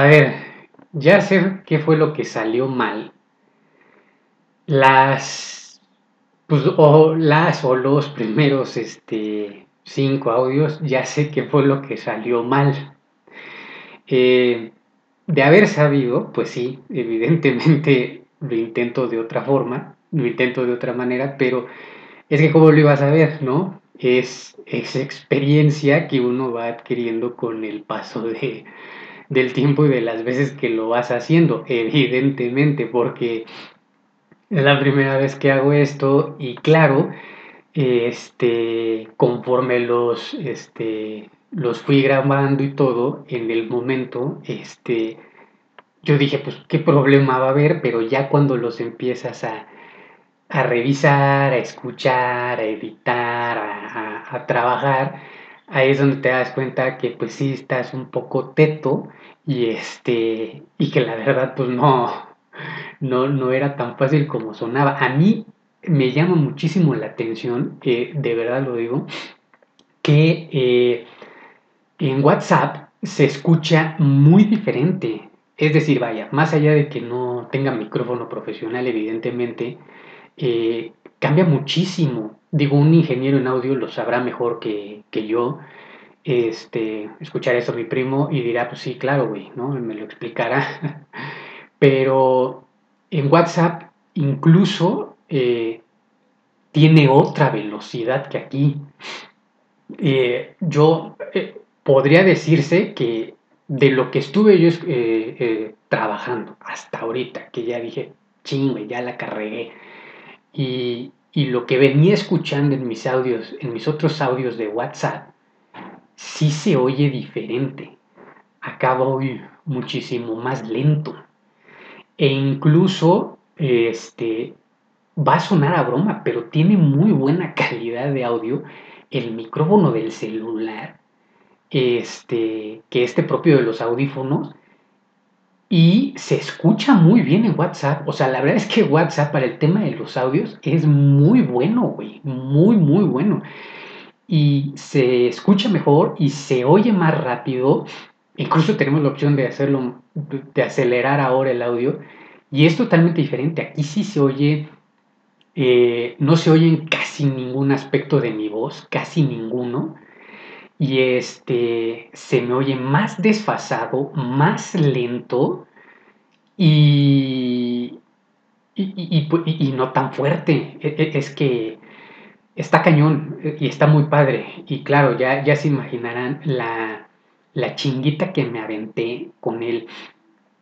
A ver, ya sé qué fue lo que salió mal. Las, pues, o las o los primeros, este, cinco audios, ya sé qué fue lo que salió mal. Eh, de haber sabido, pues sí, evidentemente lo intento de otra forma, lo intento de otra manera, pero es que cómo lo ibas a ver, ¿no? Es, es experiencia que uno va adquiriendo con el paso de, del tiempo y de las veces que lo vas haciendo, evidentemente, porque es la primera vez que hago esto y claro, este, conforme los, este, los fui grabando y todo, en el momento, este, yo dije, pues, ¿qué problema va a haber? Pero ya cuando los empiezas a, a revisar, a escuchar, a editar, a, a, trabajar, ahí es donde te das cuenta que pues sí estás un poco teto y este y que la verdad pues no no no era tan fácil como sonaba. A mí me llama muchísimo la atención, eh, de verdad lo digo, que eh, en WhatsApp se escucha muy diferente. Es decir, vaya, más allá de que no tenga micrófono profesional, evidentemente, eh, cambia muchísimo. Digo, un ingeniero en audio lo sabrá mejor que, que yo. Este, escuchar eso mi primo y dirá, pues sí, claro, güey, ¿no? Me lo explicará. Pero en WhatsApp incluso eh, tiene otra velocidad que aquí. Eh, yo eh, podría decirse que de lo que estuve yo trabajando hasta ahorita, que ya dije, chingue, ya la carregué, y, y lo que venía escuchando en mis audios, en mis otros audios de WhatsApp, sí se oye diferente. Acá voy muchísimo más lento. E incluso, este, va a sonar a broma, pero tiene muy buena calidad de audio el micrófono del celular, este, que este propio de los audífonos, y se escucha muy bien en WhatsApp. O sea, la verdad es que WhatsApp para el tema de los audios es muy bueno, güey. Muy, muy bueno. Y se escucha mejor y se oye más rápido. Incluso tenemos la opción de hacerlo, de acelerar ahora el audio. Y es totalmente diferente. Aquí sí se oye, eh, no se oye en casi ningún aspecto de mi voz, casi ninguno. Y este se me oye más desfasado, más lento y, y, y, y no tan fuerte. E, e, es que está cañón y está muy padre. Y claro, ya, ya se imaginarán la, la chinguita que me aventé con el,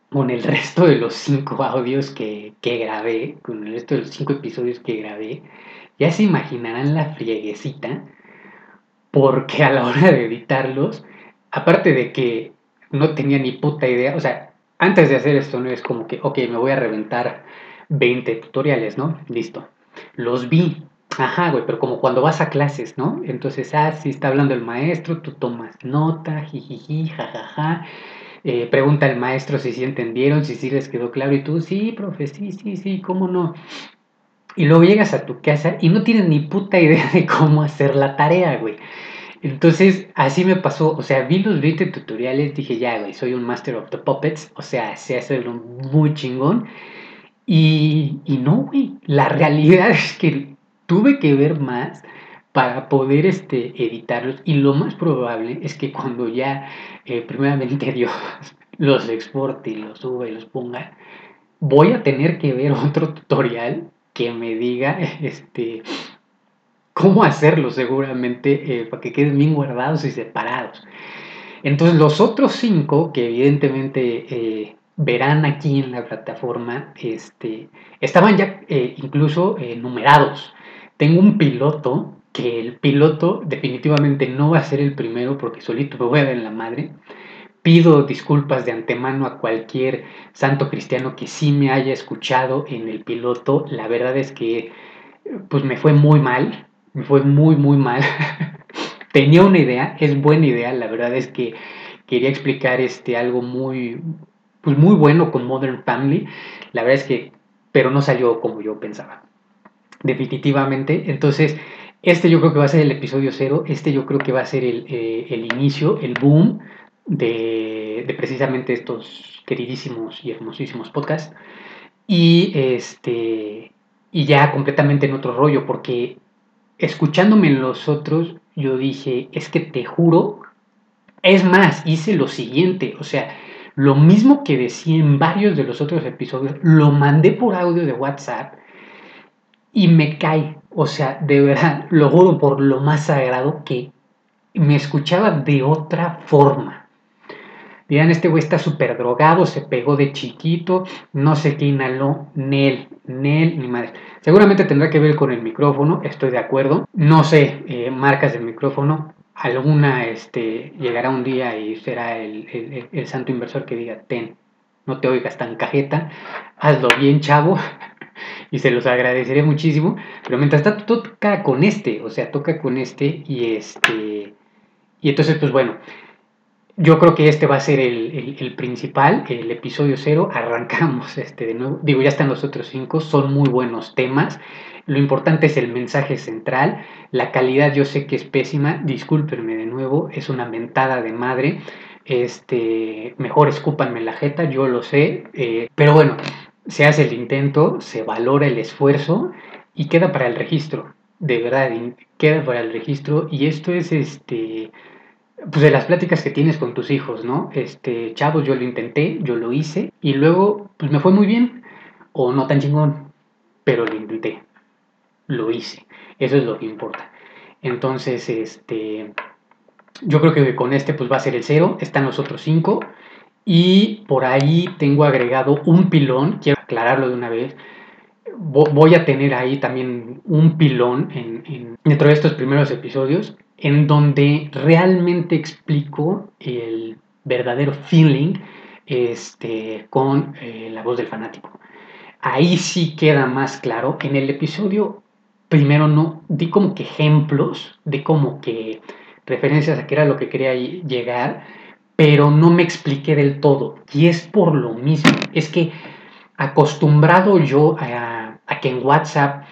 con el resto de los cinco audios que, que grabé, con el resto de los cinco episodios que grabé. Ya se imaginarán la frieguecita porque a la hora de editarlos, aparte de que no tenía ni puta idea, o sea, antes de hacer esto no es como que, ok, me voy a reventar 20 tutoriales, ¿no? Listo. Los vi, ajá, güey, pero como cuando vas a clases, ¿no? Entonces, ah, si está hablando el maestro, tú tomas nota, jijiji, jajaja. Eh, pregunta al maestro si sí entendieron, si sí les quedó claro, y tú, sí, profe, sí, sí, sí, cómo no. Y luego llegas a tu casa y no tienes ni puta idea de cómo hacer la tarea, güey. Entonces, así me pasó. O sea, vi los 20 tutoriales, dije, ya, güey, soy un Master of the Puppets. O sea, sé hacerlo muy chingón. Y, y no, güey. La realidad es que tuve que ver más para poder este, editarlos. Y lo más probable es que cuando ya, eh, primeramente Dios, los exporte y los suba y los ponga, voy a tener que ver otro tutorial que me diga este, cómo hacerlo seguramente eh, para que queden bien guardados y separados. Entonces los otros cinco que evidentemente eh, verán aquí en la plataforma este, estaban ya eh, incluso numerados. Tengo un piloto que el piloto definitivamente no va a ser el primero porque solito me voy a ver en la madre. Pido disculpas de antemano a cualquier santo cristiano que sí me haya escuchado en el piloto. La verdad es que pues me fue muy mal, me fue muy muy mal. Tenía una idea, es buena idea, la verdad es que quería explicar este algo muy pues muy bueno con Modern Family. La verdad es que pero no salió como yo pensaba. Definitivamente, entonces este yo creo que va a ser el episodio cero, este yo creo que va a ser el, eh, el inicio, el boom de, precisamente estos queridísimos y hermosísimos podcasts. Y este y ya completamente en otro rollo, porque escuchándome en los otros, yo dije, es que te juro, es más, hice lo siguiente, o sea, lo mismo que decía en varios de los otros episodios, lo mandé por audio de WhatsApp y me cae, o sea, de verdad, lo juro por lo más sagrado que me escuchaba de otra forma. Dirán, este güey está súper drogado, se pegó de chiquito, no sé qué inhaló, Nel, Nel, ni madre. Seguramente tendrá que ver con el micrófono, estoy de acuerdo. No sé, eh, marcas del micrófono, alguna este, llegará un día y será el, el, santo inversor que diga, ten, no te oigas tan cajeta, hazlo bien chavo, y se los agradeceré muchísimo. Pero mientras tanto toca con este, o sea, toca con este y este... Y entonces, pues bueno, yo creo que este va a ser el, principal, el episodio cero. Arrancamos este de nuevo. Digo, ya están los otros cinco, son muy buenos temas. Lo importante es el mensaje central. La calidad yo sé que es pésima, discúlpenme de nuevo, es una mentada de madre. Este, mejor escúpanme la jeta, yo lo sé. Eh, pero bueno, se hace el intento, se valora el esfuerzo y queda para el registro. De verdad, queda para el registro. Y esto es este pues de las pláticas que tienes con tus hijos, ¿no? Este, chavos, yo lo intenté, yo lo hice y luego pues me fue muy bien o no tan chingón, pero lo intenté, lo hice. Eso es lo que importa. Entonces, este, yo creo que con este pues va a ser el cero, están los otros cinco y por ahí tengo agregado un pilón, quiero aclararlo de una vez. Voy a tener ahí también un pilón en, dentro de estos primeros episodios en donde realmente explico el verdadero feeling este, con eh, la voz del fanático. Ahí sí queda más claro. En el episodio primero no di como que ejemplos, de como que referencias a qué era lo que quería llegar, pero no me expliqué del todo. Y es por lo mismo. Es que acostumbrado yo a, a que en WhatsApp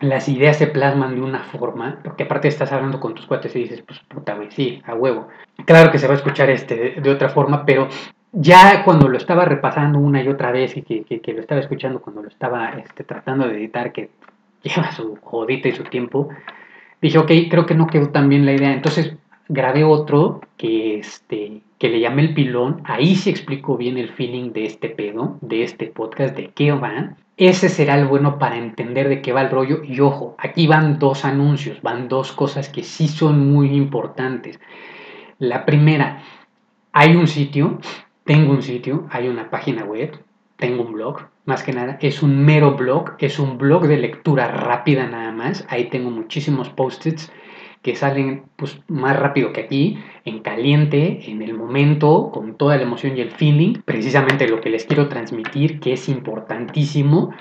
las ideas se plasman de una forma, porque aparte estás hablando con tus cuates y dices, pues puta, güey, sí, a huevo. Claro que se va a escuchar este de, otra forma, pero ya cuando lo estaba repasando una y otra vez y que, que, lo estaba escuchando cuando lo estaba este, tratando de editar, que lleva su jodita y su tiempo, dije, ok, creo que no quedó tan bien la idea. Entonces grabé otro que, este, que le llamé el pilón. Ahí se explicó bien el feeling de este pedo, de este podcast, de qué va. Ese será el bueno para entender de qué va el rollo. Y ojo, aquí van dos anuncios, van dos cosas que sí son muy importantes. La primera, hay un sitio, tengo un sitio, hay una página web, tengo un blog, más que nada, es un mero blog, es un blog de lectura rápida nada más. Ahí tengo muchísimos post-its que salen pues, más rápido que aquí, en caliente, en el momento, con toda la emoción y el feeling. Precisamente lo que les quiero transmitir, que es importantísimo,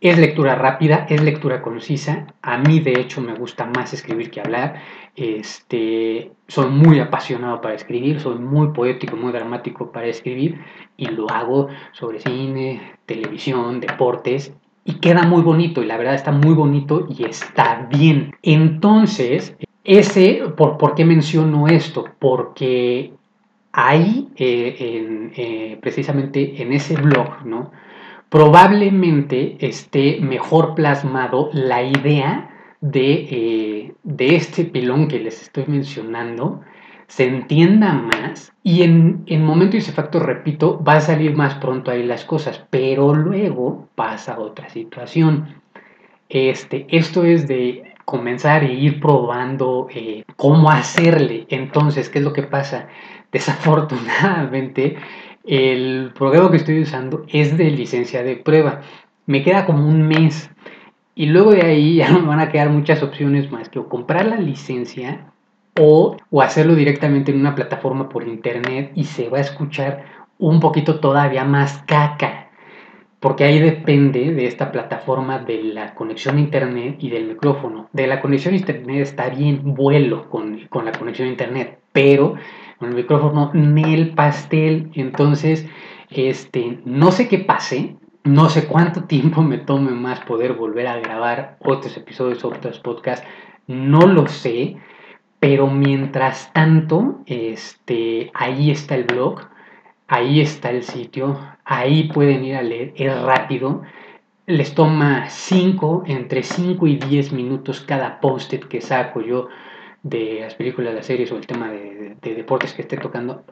es lectura rápida, es lectura concisa. A mí, de hecho, me gusta más escribir que hablar. Este, soy muy apasionado para escribir, soy muy poético, muy dramático para escribir y lo hago sobre cine, televisión, deportes y queda muy bonito y la verdad está muy bonito y está bien. Entonces, ese, ¿por, ¿por qué menciono esto? Porque ahí, eh, eh, precisamente en ese blog, ¿no? probablemente esté mejor plasmado la idea de, eh, de, este pilón que les estoy mencionando, se entienda más y en, en momento y facto, repito, va a salir más pronto ahí las cosas, pero luego pasa otra situación. Este, esto es de comenzar e ir probando eh, cómo hacerle. Entonces, ¿qué es lo que pasa? Desafortunadamente, el programa que estoy usando es de licencia de prueba. Me queda como un mes. Y luego de ahí ya me van a quedar muchas opciones más que comprar la licencia o, o hacerlo directamente en una plataforma por internet y se va a escuchar un poquito todavía más caca porque ahí depende de esta plataforma de la conexión a internet y del micrófono. De la conexión a internet está bien vuelo con, la conexión a internet, pero con el micrófono ni el pastel. Entonces, este, no sé qué pase, no sé cuánto tiempo me tome más poder volver a grabar otros episodios, otros podcasts, no lo sé, pero mientras tanto, este, ahí está el blog ahí está el sitio, ahí pueden ir a leer, es rápido, les toma 5, entre 5 y 10 minutos cada post-it que saco yo de las películas, las series o el tema de, deportes que esté tocando.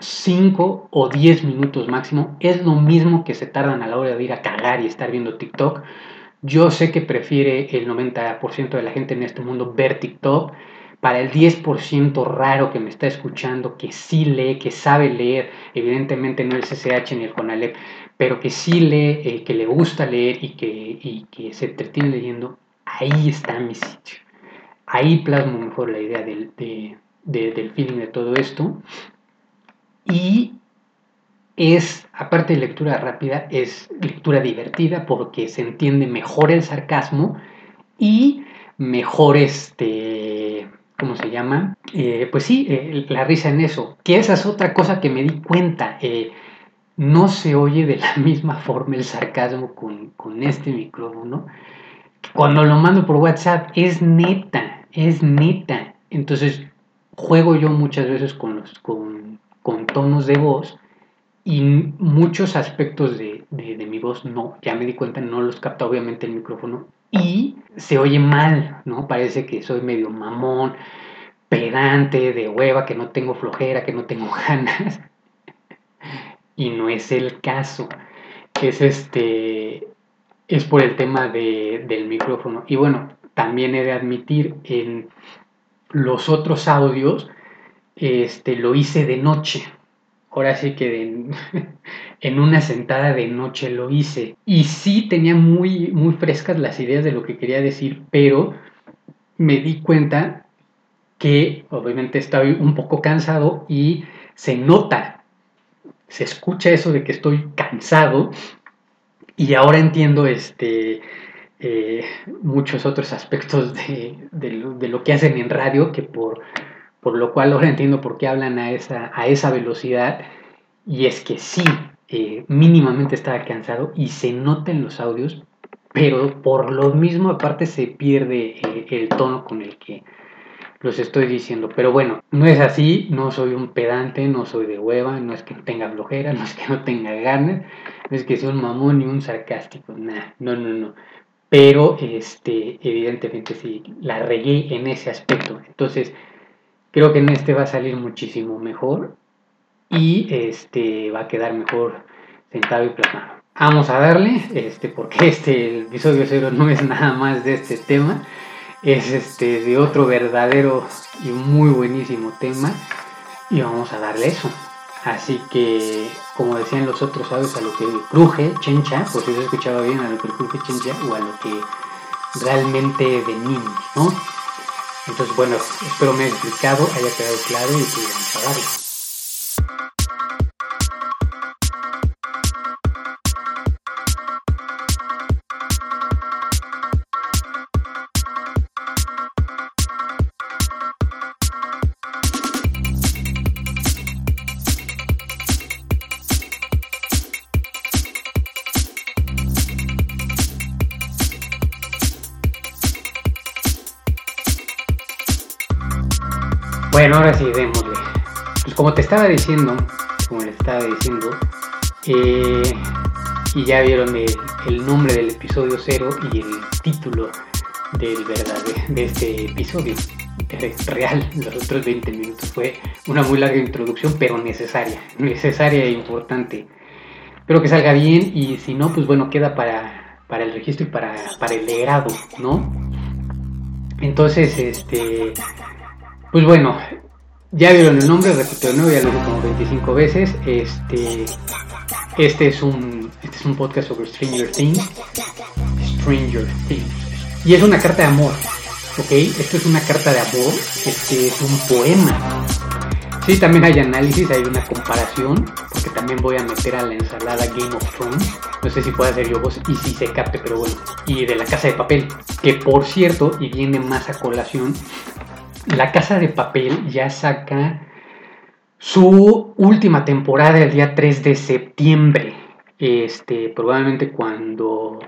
5 o 10 minutos máximo es lo mismo que se tardan a la hora de ir a cagar y estar viendo TikTok. Yo sé que prefiere el 90% de la gente en este mundo ver TikTok. Para el 10% raro que me está escuchando, que sí lee, que sabe leer, evidentemente no el CCH ni el CONALEP, pero que sí lee, eh, que le gusta leer y que, se entretiene leyendo, ahí está mi sitio. Ahí plasmo mejor la idea del, del feeling de todo esto. Y es, aparte de lectura rápida, es lectura divertida porque se entiende mejor el sarcasmo y mejor este, ¿cómo se llama? Eh, pues sí, eh, la risa en eso. Que esa es otra cosa que me di cuenta no se oye de la misma forma el sarcasmo con, este micrófono. Cuando lo mando por WhatsApp es neta, es neta. Entonces juego yo muchas veces con, los, con, tonos de voz y muchos aspectos de, mi voz no, ya me di cuenta, no los capta obviamente el micrófono y se oye mal, ¿no? Parece que soy medio mamón, pedante, de hueva, que no tengo flojera, que no tengo ganas y no es el caso. Es este es por el tema del micrófono. Y bueno, también he de admitir en los otros audios este, lo hice de noche. Ahora sí que en, en, una sentada de noche lo hice. Y sí tenía muy, muy frescas las ideas de lo que quería decir, pero me di cuenta que obviamente estaba un poco cansado y se nota se escucha eso de que estoy cansado y ahora entiendo este, eh, muchos otros aspectos de, lo, que hacen en radio, que por, por lo cual ahora entiendo por qué hablan a esa, a esa velocidad. Y es que sí, eh, mínimamente estaba cansado y se nota en los audios, pero por lo mismo aparte se pierde eh, el tono con el que los estoy diciendo. Pero bueno, no es así, no soy un pedante, no soy de hueva, no es que tenga flojera, no es que no tenga ganas, no es que sea un mamón ni un sarcástico, nada, no, no, no. Pero este, evidentemente sí, la regué en ese aspecto. Entonces, creo que en este va a salir muchísimo mejor y este va a quedar mejor sentado y plasmado. Vamos a darle, este, porque este episodio cero no es nada más de este tema es este de otro verdadero y muy buenísimo tema y vamos a darle eso. Así que, como decían los otros sabes a lo que cruje, chencha, pues si se escuchaba bien, a lo que cruje, chencha, o a lo que realmente venimos, ¿no? Entonces, bueno, espero me haya explicado, haya quedado claro y que vamos a darle. Bueno, ahora sí, démosle. Pues como te estaba diciendo, como le estaba diciendo, eh, y ya vieron el, nombre del episodio cero y el título del verdad de, este episodio real, los otros 20 minutos. Fue una muy larga introducción, pero necesaria, necesaria e importante. Espero que salga bien y si no, pues bueno, queda para, para el registro y para, para el legado, ¿no? Entonces, este, pues bueno, ya vieron el nombre, repito de nuevo, ya lo dije como 25 veces. Este, este, es un, este es un podcast sobre Stranger Things. Stranger Things. Y es una carta de amor, ¿ok? Esto es una carta de amor, este es un poema. Sí, también hay análisis, hay una comparación, porque también voy a meter a la ensalada Game of Thrones. No sé si puede hacer yo voz y si se capte, pero bueno. Y de la casa de papel, que por cierto, y viene más a colación, la Casa de Papel ya saca su última temporada el día 3 de septiembre. Este, probablemente cuando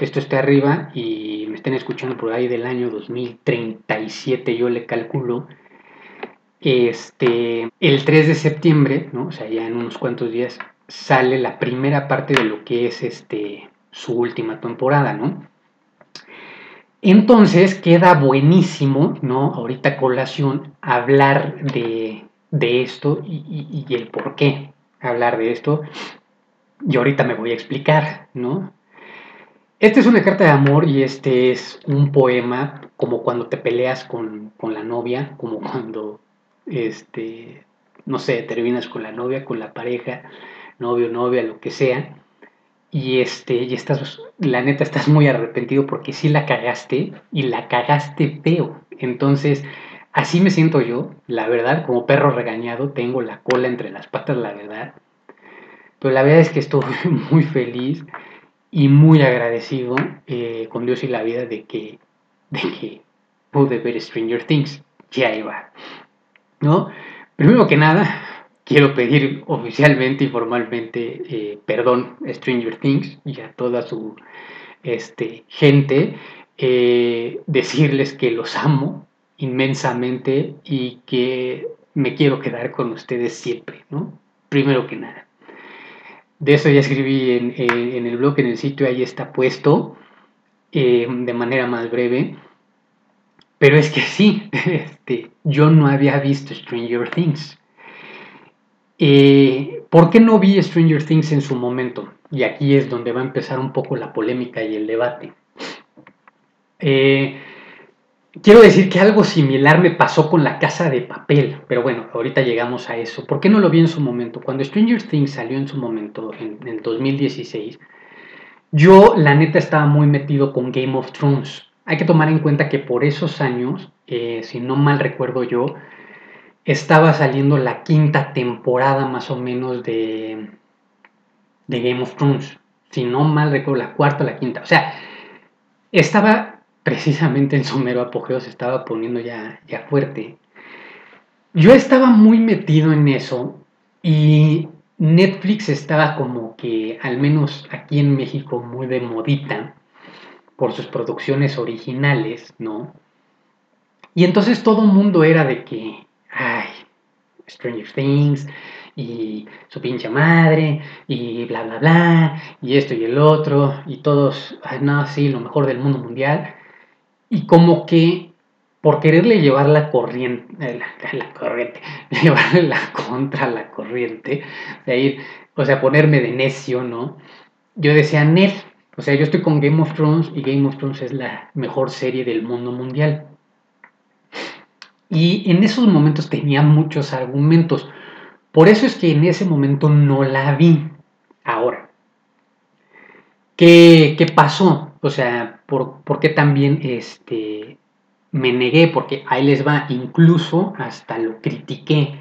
esto esté arriba y me estén escuchando por ahí del año 2037, yo le calculo, este, el 3 de septiembre, ¿no? O sea, ya en unos cuantos días, sale la primera parte de lo que es este, su última temporada, ¿no? Entonces queda buenísimo, ¿no? Ahorita colación, hablar de, de esto y, el por qué hablar de esto. Y ahorita me voy a explicar, ¿no? Esta es una carta de amor y este es un poema como cuando te peleas con, con la novia, como cuando, este, no sé, terminas con la novia, con la pareja, novio, novia, lo que sea y este y estás la neta estás muy arrepentido porque sí la cagaste y la cagaste feo. Entonces así me siento yo la verdad como perro regañado tengo la cola entre las patas la verdad. Pero la verdad es que estoy muy feliz y muy agradecido eh, con Dios y la vida de que de que pude ver Stranger Things. Ya iba no primero que nada quiero pedir oficialmente y formalmente eh, perdón a Stranger Things y a toda su este, gente, eh, decirles que los amo inmensamente y que me quiero quedar con ustedes siempre, ¿no? Primero que nada. De eso ya escribí en, el blog, en el sitio, ahí está puesto eh, de manera más breve. Pero es que sí, este, yo no había visto Stranger Things. Eh, ¿Por qué no vi Stranger Things en su momento? Y aquí es donde va a empezar un poco la polémica y el debate. Eh, quiero decir que algo similar me pasó con la casa de papel, pero bueno, ahorita llegamos a eso. ¿Por qué no lo vi en su momento? Cuando Stranger Things salió en su momento, en, el 2016, yo la neta estaba muy metido con Game of Thrones. Hay que tomar en cuenta que por esos años, eh, si no mal recuerdo yo, estaba saliendo la quinta temporada más o menos de, Game of Thrones. Si no mal recuerdo, la cuarta o la quinta. O sea, estaba precisamente en su mero apogeo, se estaba poniendo ya, ya fuerte. Yo estaba muy metido en eso y Netflix estaba como que, al menos aquí en México, muy de modita por sus producciones originales, ¿no? Y entonces todo mundo era de que ay, Stranger Things y su pinche madre y bla, bla, bla, y esto y el otro, y todos, ay, no, sí, lo mejor del mundo mundial. Y como que por quererle llevar la corriente, la, corriente, llevarle la contra la corriente, de ir, o sea, ponerme de necio, ¿no? Yo decía, Nel, o sea, yo estoy con Game of Thrones y Game of Thrones es la mejor serie del mundo mundial. Y en esos momentos tenía muchos argumentos. Por eso es que en ese momento no la vi. Ahora, ¿qué, qué pasó? O sea, ¿por, ¿por, qué también este, me negué? Porque ahí les va, incluso hasta lo critiqué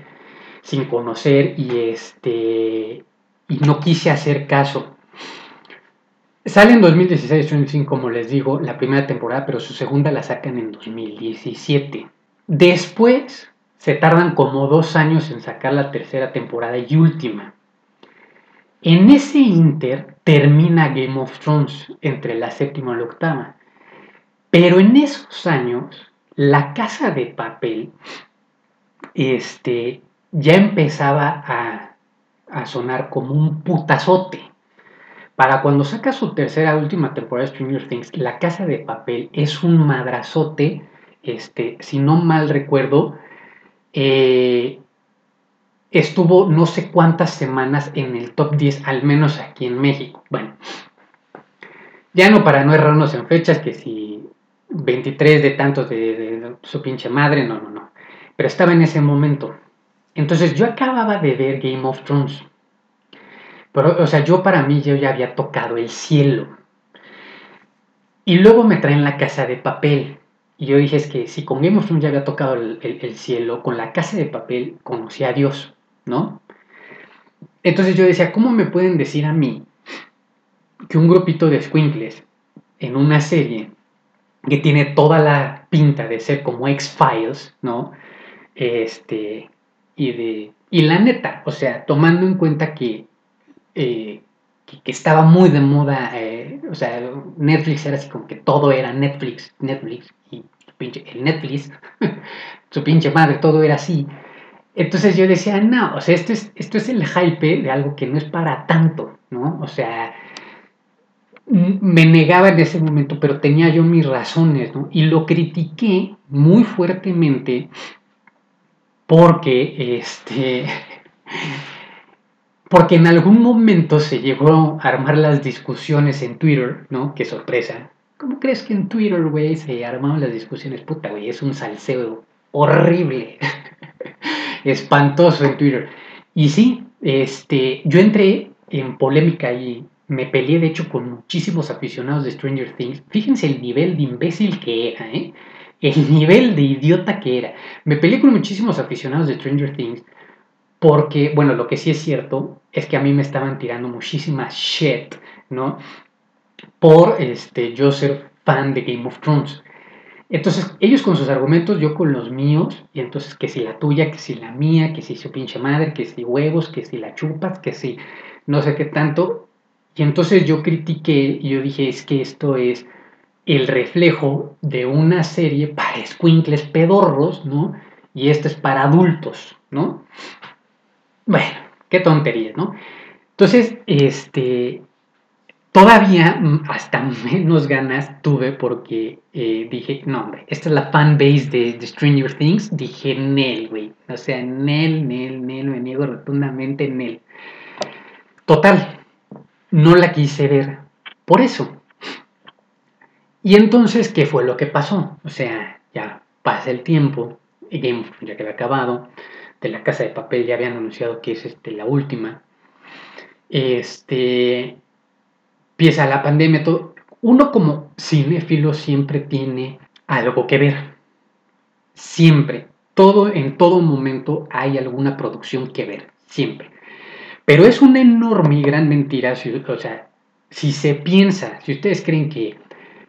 sin conocer y, este, y no quise hacer caso. Sale en 2016 como les digo, la primera temporada, pero su segunda la sacan en 2017. Después se tardan como dos años en sacar la tercera temporada y última. En ese inter termina Game of Thrones entre la séptima y la octava. Pero en esos años, la casa de papel este, ya empezaba a, a sonar como un putazote. Para cuando saca su tercera última temporada de Stranger Things, la casa de papel es un madrazote este, si no mal recuerdo, eh, estuvo no sé cuántas semanas en el top 10, al menos aquí en México. Bueno, ya no para no errarnos en fechas, que si 23 de tantos de, su pinche madre, no, no, no. Pero estaba en ese momento. Entonces yo acababa de ver Game of Thrones. Pero, o sea, yo para mí yo ya había tocado el cielo. Y luego me traen la casa de papel. Y yo dije, es que si con Game of Thrones ya había tocado el, cielo, con la casa de papel conocí a Dios, ¿no? Entonces yo decía, ¿cómo me pueden decir a mí que un grupito de squinkles en una serie que tiene toda la pinta de ser como X-Files, ¿no? Este, y de, y la neta, o sea, tomando en cuenta que, eh, que, estaba muy de moda, eh, o sea, Netflix era así como que todo era Netflix, Netflix, y el Netflix, su pinche madre, todo era así. Entonces yo decía, no, o sea, esto es, esto es el hype de algo que no es para tanto, ¿no? O sea, me negaba en ese momento, pero tenía yo mis razones, ¿no? Y lo critiqué muy fuertemente porque, este, porque en algún momento se llegó a armar las discusiones en Twitter, ¿no? Qué sorpresa. ¿Cómo crees que en Twitter, güey, se armaban las discusiones? Puta, güey, es un salseo horrible, espantoso en Twitter. Y sí, este, yo entré en polémica y me peleé de hecho con muchísimos aficionados de Stranger Things. Fíjense el nivel de imbécil que era, ¿eh? El nivel de idiota que era. Me peleé con muchísimos aficionados de Stranger Things porque, bueno, lo que sí es cierto es que a mí me estaban tirando muchísima shit, ¿no? Por este, yo ser fan de Game of Thrones. Entonces, ellos con sus argumentos, yo con los míos, y entonces que si la tuya, que si la mía, que si su pinche madre, que si huevos, que si la chupas, que si no sé qué tanto, y entonces yo critiqué y yo dije, es que esto es el reflejo de una serie para escuincles pedorros, ¿no? Y esto es para adultos, ¿no? Bueno, qué tontería, ¿no? Entonces, este, todavía hasta menos ganas tuve porque eh, dije, no, hombre, esta es la fanbase de, de Stranger Things. Dije, Nel, güey. O sea, Nel, Nel, Nel, me niego rotundamente Nel. Total, no la quise ver por eso. Y entonces, ¿qué fue lo que pasó? O sea, ya pasa el tiempo, Game ya que había acabado, de la casa de papel ya habían anunciado que es este, la última. Este, empieza la pandemia, todo. Uno como cinéfilo siempre tiene algo que ver. Siempre. Todo, en todo momento hay alguna producción que ver. Siempre. Pero es una enorme y gran mentira, si, o sea, si se piensa, si ustedes creen que,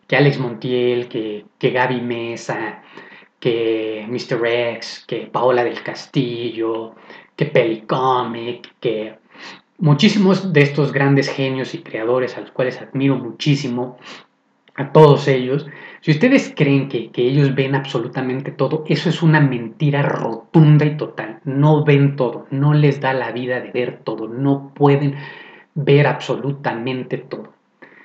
que Alex Montiel, que, que Gaby Mesa, que Mr. X, que Paola del Castillo, que Pelicomic, que muchísimos de estos grandes genios y creadores a los cuales admiro muchísimo, a todos ellos, si ustedes creen que, ellos ven absolutamente todo, eso es una mentira rotunda y total. No ven todo, no les da la vida de ver todo, no pueden ver absolutamente todo.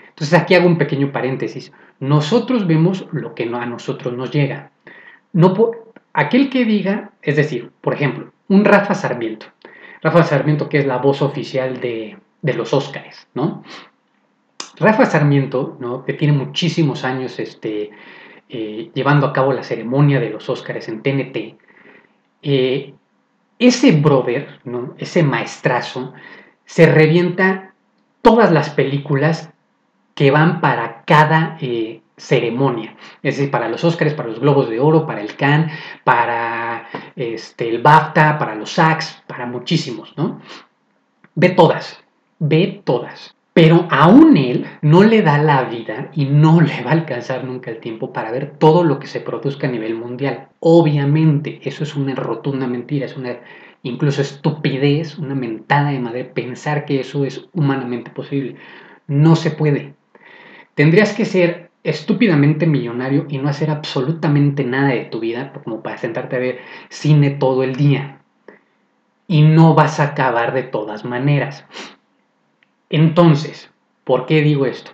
Entonces aquí hago un pequeño paréntesis. Nosotros vemos lo que a nosotros nos llega. No aquel que diga, es decir, por ejemplo, un Rafa Sarmiento. Rafa Sarmiento que es la voz oficial de, de los Óscares, ¿no? Rafa Sarmiento, ¿no? que tiene muchísimos años este, eh, llevando a cabo la ceremonia de los Óscares en TNT, eh, ese brother, ¿no? ese maestrazo, se revienta todas las películas que van para cada eh, ceremonia. Es decir, para los Óscares, para los Globos de Oro, para el Cannes, para este, el BAFTA, para los SACs, para muchísimos, ¿no? Ve todas, ve todas. Pero aún él no le da la vida y no le va a alcanzar nunca el tiempo para ver todo lo que se produzca a nivel mundial. Obviamente, eso es una rotunda mentira, es una incluso estupidez, una mentada de madre pensar que eso es humanamente posible. No se puede. Tendrías que ser estúpidamente millonario y no hacer absolutamente nada de tu vida como para sentarte a ver cine todo el día. Y no vas a acabar de todas maneras. Entonces, ¿por qué digo esto?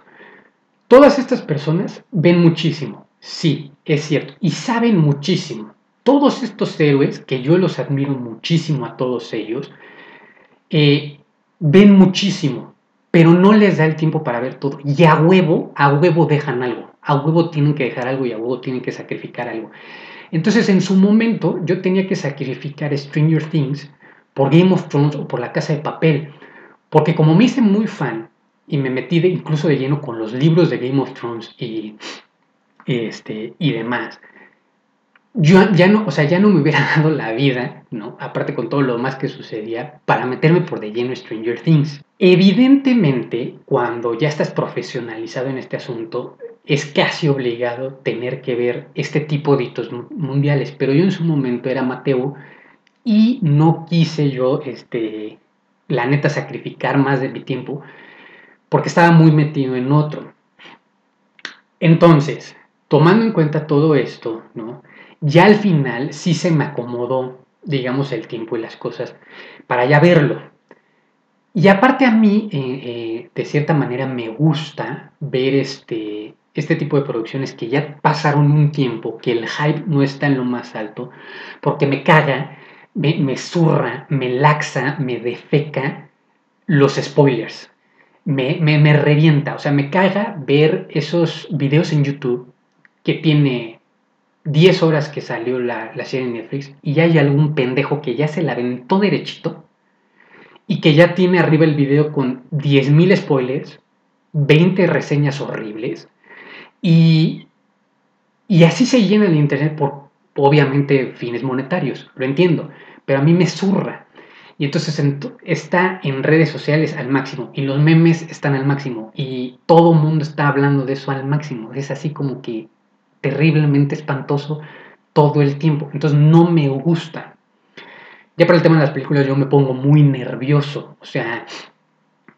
Todas estas personas ven muchísimo, sí, es cierto, y saben muchísimo. Todos estos héroes, que yo los admiro muchísimo a todos ellos, eh, ven muchísimo, pero no les da el tiempo para ver todo. Y a huevo, a huevo dejan algo. A huevo tienen que dejar algo y a huevo tienen que sacrificar algo. Entonces, en su momento, yo tenía que sacrificar Stranger Things por Game of Thrones o por La Casa de Papel. Porque como me hice muy fan y me metí incluso de lleno con los libros de Game of Thrones y, este, y demás, yo ya no, o sea, ya no me hubiera dado la vida, ¿no? Aparte con todo lo más que sucedía, para meterme por de lleno Stranger Things. Evidentemente, cuando ya estás profesionalizado en este asunto, es casi obligado tener que ver este tipo de hitos mundiales, pero yo en su momento era Mateo y no quise yo este, la neta, sacrificar más de mi tiempo porque estaba muy metido en otro. Entonces, tomando en cuenta todo esto, ¿no? Ya al final sí se me acomodó digamos, el tiempo y las cosas para ya verlo. Y aparte a mí, eh, eh, de cierta manera, me gusta ver este, este tipo de producciones que ya pasaron un tiempo, que el hype no está en lo más alto, porque me caga, me, me zurra, me laxa, me defeca los spoilers. Me, me, me revienta, o sea, me caga ver esos videos en YouTube que tiene 10 horas que salió la, la serie en Netflix y hay algún pendejo que ya se la aventó derechito y que ya tiene arriba el video con 10.000 spoilers, 20 reseñas horribles y, y así se llena el internet por obviamente fines monetarios, lo entiendo, pero a mí me zurra. Y entonces está en redes sociales al máximo y los memes están al máximo y todo mundo está hablando de eso al máximo. Es así como que terriblemente espantoso todo el tiempo. Entonces no me gusta. Ya para el tema de las películas yo me pongo muy nervioso. O sea,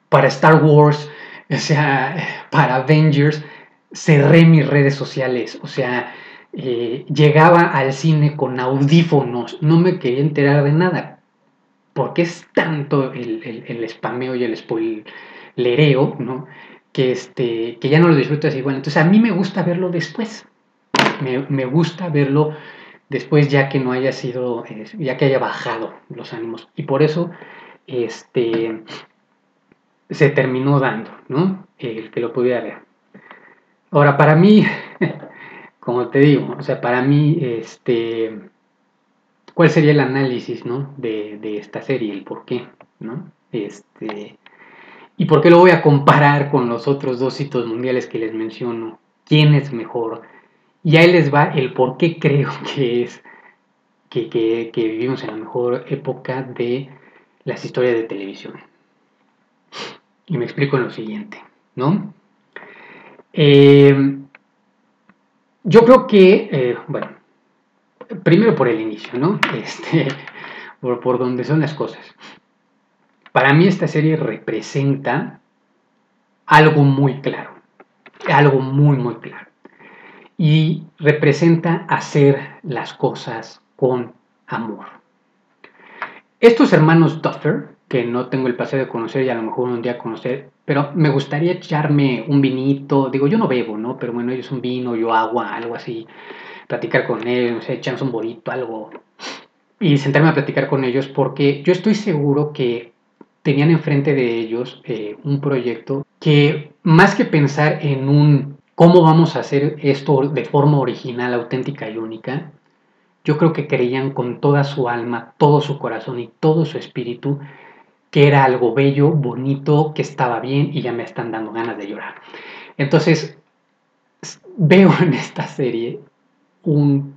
para Star Wars, o sea, para Avengers, cerré mis redes sociales. O sea, eh, llegaba al cine con audífonos. No me quería enterar de nada. Porque es tanto el, el, spameo y el spoilereo, ¿no? Que, este, que ya no lo disfrutas igual. Entonces a mí me gusta verlo después me, gusta verlo después ya que no haya sido, ya que haya bajado los ánimos. Y por eso este, se terminó dando, ¿no? El que lo pudiera ver. Ahora, para mí, como te digo, o sea, para mí, este, ¿cuál sería el análisis, ¿no? De, de esta serie, el por qué, ¿no? Este, y por qué lo voy a comparar con los otros dos hitos mundiales que les menciono. ¿Quién es mejor? Y ahí les va el por qué creo que es que, vivimos en la mejor época de las historias de televisión. Y me explico en lo siguiente, ¿no? Eh, yo creo que, eh, bueno, primero por el inicio, ¿no? Este, por, por donde son las cosas. Para mí esta serie representa algo muy claro, algo muy, muy claro y representa hacer las cosas con amor. Estos hermanos Duffer, que no tengo el placer de conocer y a lo mejor un día conocer, pero me gustaría echarme un vinito, digo, yo no bebo, ¿no? Pero bueno, ellos un vino, yo agua, algo así, platicar con ellos, no sé, echarnos un bolito, algo, y sentarme a platicar con ellos porque yo estoy seguro que tenían enfrente de ellos eh, un proyecto que más que pensar en un cómo vamos a hacer esto de forma original, auténtica y única, yo creo que creían con toda su alma, todo su corazón y todo su espíritu que era algo bello, bonito, que estaba bien y ya me están dando ganas de llorar. Entonces, veo en esta serie un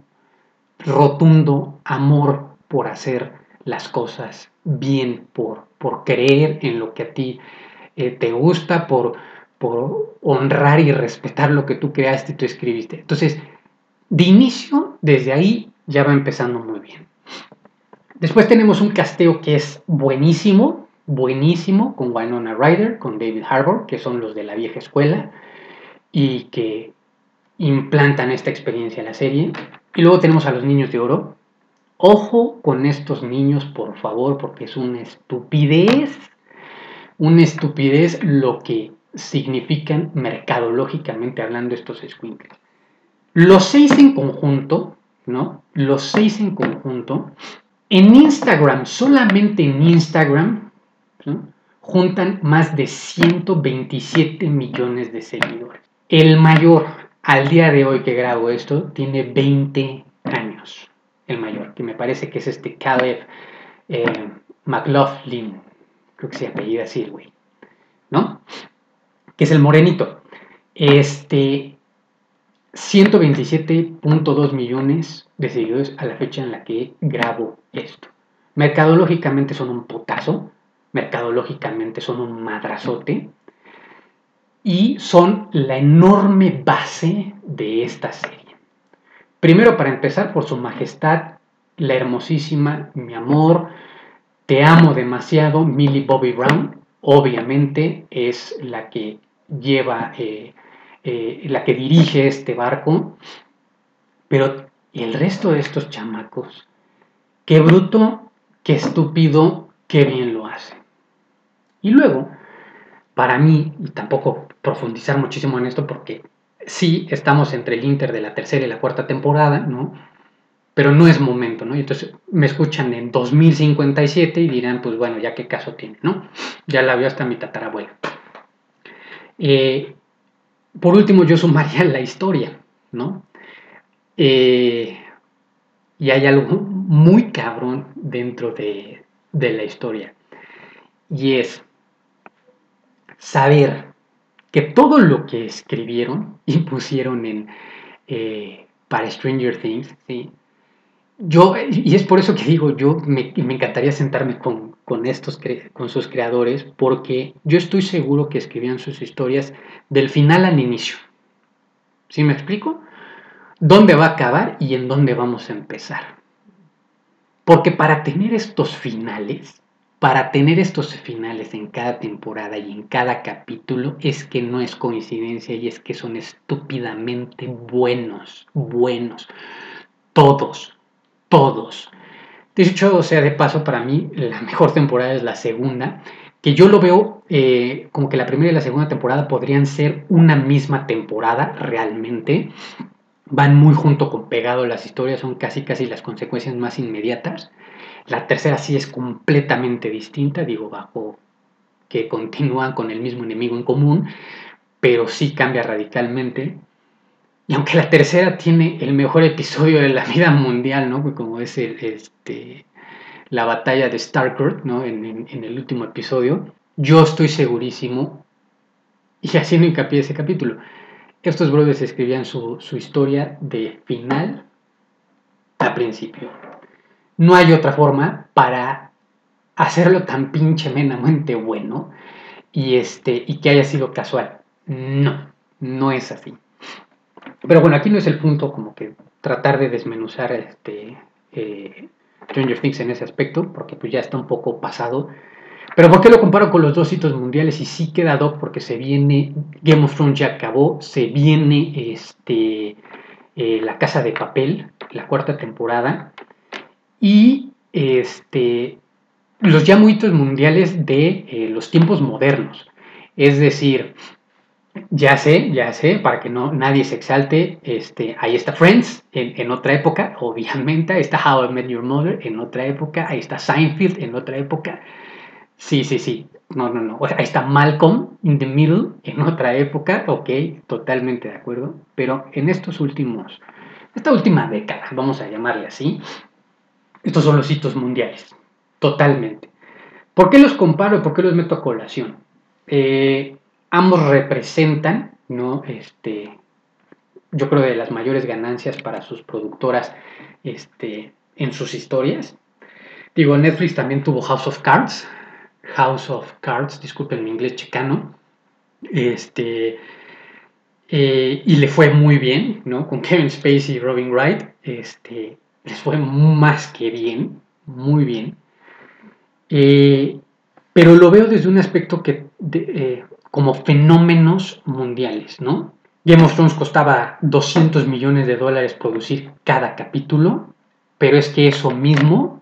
rotundo amor por hacer las cosas bien, por, por creer en lo que a ti eh, te gusta, por, por honrar y respetar lo que tú creaste y tú escribiste. Entonces, de inicio, desde ahí ya va empezando muy bien. Después tenemos un casteo que es buenísimo, buenísimo, con Winona Ryder, con David Harbour, que son los de la vieja escuela y que implantan esta experiencia en la serie. Y luego tenemos a los niños de oro. Ojo con estos niños, por favor, porque es una estupidez, una estupidez lo que significan mercadológicamente hablando estos squinkles. Los seis en conjunto, ¿no? Los seis en conjunto, en Instagram, solamente en Instagram, juntan más de 127 millones de seguidores. El mayor, al día de hoy que grabo esto, tiene 20 años. El mayor, que me parece que es este Caleb eh, McLaughlin, creo que se apellida así güey, ¿no? Que es el morenito. Este, 127.2 millones de seguidores a la fecha en la que grabo esto. Mercadológicamente son un potazo, mercadológicamente son un madrazote y son la enorme base de esta serie. Primero, para empezar, por su majestad, la hermosísima, mi amor, te amo demasiado, Millie Bobby Brown, obviamente es la que lleva, eh, eh, la que dirige este barco, pero el resto de estos chamacos qué bruto, qué estúpido, qué bien lo hace. Y luego, para mí, y tampoco profundizar muchísimo en esto porque sí estamos entre el Inter de la tercera y la cuarta temporada, ¿no? Pero no es momento, ¿no? Y entonces me escuchan en 2057 y dirán, pues bueno, ya qué caso tiene, ¿no? Ya la vio hasta mi tatarabuela. Eh, por último, yo sumaría la historia, ¿no? Eh, y hay algo muy cabrón dentro de, la historia. Y es saber que todo lo que escribieron y pusieron en, eh, para Stranger Things, ¿sí? Yo, y es por eso que digo, yo me, me encantaría sentarme con, con, estos, con sus creadores, porque yo estoy seguro que escribían sus historias del final al inicio. ¿Sí me explico? ¿Dónde va a acabar y en dónde vamos a empezar? Porque para tener estos finales, para tener estos finales en cada temporada y en cada capítulo es que no es coincidencia y es que son estúpidamente buenos, buenos. Todos, todos. De hecho, o sea, de paso, para mí la mejor temporada es la segunda, que yo lo veo eh, como que la primera y la segunda temporada podrían ser una misma temporada realmente. Van muy junto con pegado las historias, son casi casi las consecuencias más inmediatas. La tercera sí es completamente distinta, digo, bajo que continúan con el mismo enemigo en común, pero sí cambia radicalmente. Y aunque la tercera tiene el mejor episodio de la vida mundial, ¿no? Como es el, este, la batalla de Starkurt, ¿no? En, el último episodio, yo estoy segurísimo, y haciendo hincapié ese capítulo, estos brothers escribían su, historia de final a principio. No hay otra forma para hacerlo tan pinchemenamente bueno y, este, y que haya sido casual. No, no es así. Pero bueno, aquí no es el punto como que tratar de desmenuzar este eh, Stranger Things en ese aspecto, porque pues ya está un poco pasado. Pero ¿por qué lo comparo con los dos hitos mundiales? Y sí queda doc porque se viene, Game of Thrones ya acabó, se viene este, eh, La Casa de Papel, la cuarta temporada, y este, los ya hitos mundiales de eh, los tiempos modernos. Es decir, ya sé, ya sé, para que no nadie se exalte, este, ahí está Friends en, otra época, obviamente, ahí está How I Met Your Mother en otra época, ahí está Seinfeld en otra época. Sí, sí, sí, no, no, no, ahí está Malcolm in the Middle en otra época, ok, totalmente de acuerdo, pero en estos últimos, esta última década, vamos a llamarle así, estos son los hitos mundiales, totalmente. ¿Por qué los comparo y por qué los meto a colación? Eh, ambos representan, ¿no? Este, yo creo, de las mayores ganancias para sus productoras este, en sus historias. Digo, Netflix también tuvo House of Cards, House of Cards, disculpen mi inglés chicano, este, eh, y le fue muy bien, ¿no? Con Kevin Spacey y Robin Wright, este, les fue más que bien, muy bien. Eh, pero lo veo desde un aspecto que, eh, como fenómenos mundiales, ¿no? Game of Thrones costaba 200 millones de dólares producir cada capítulo, pero es que eso mismo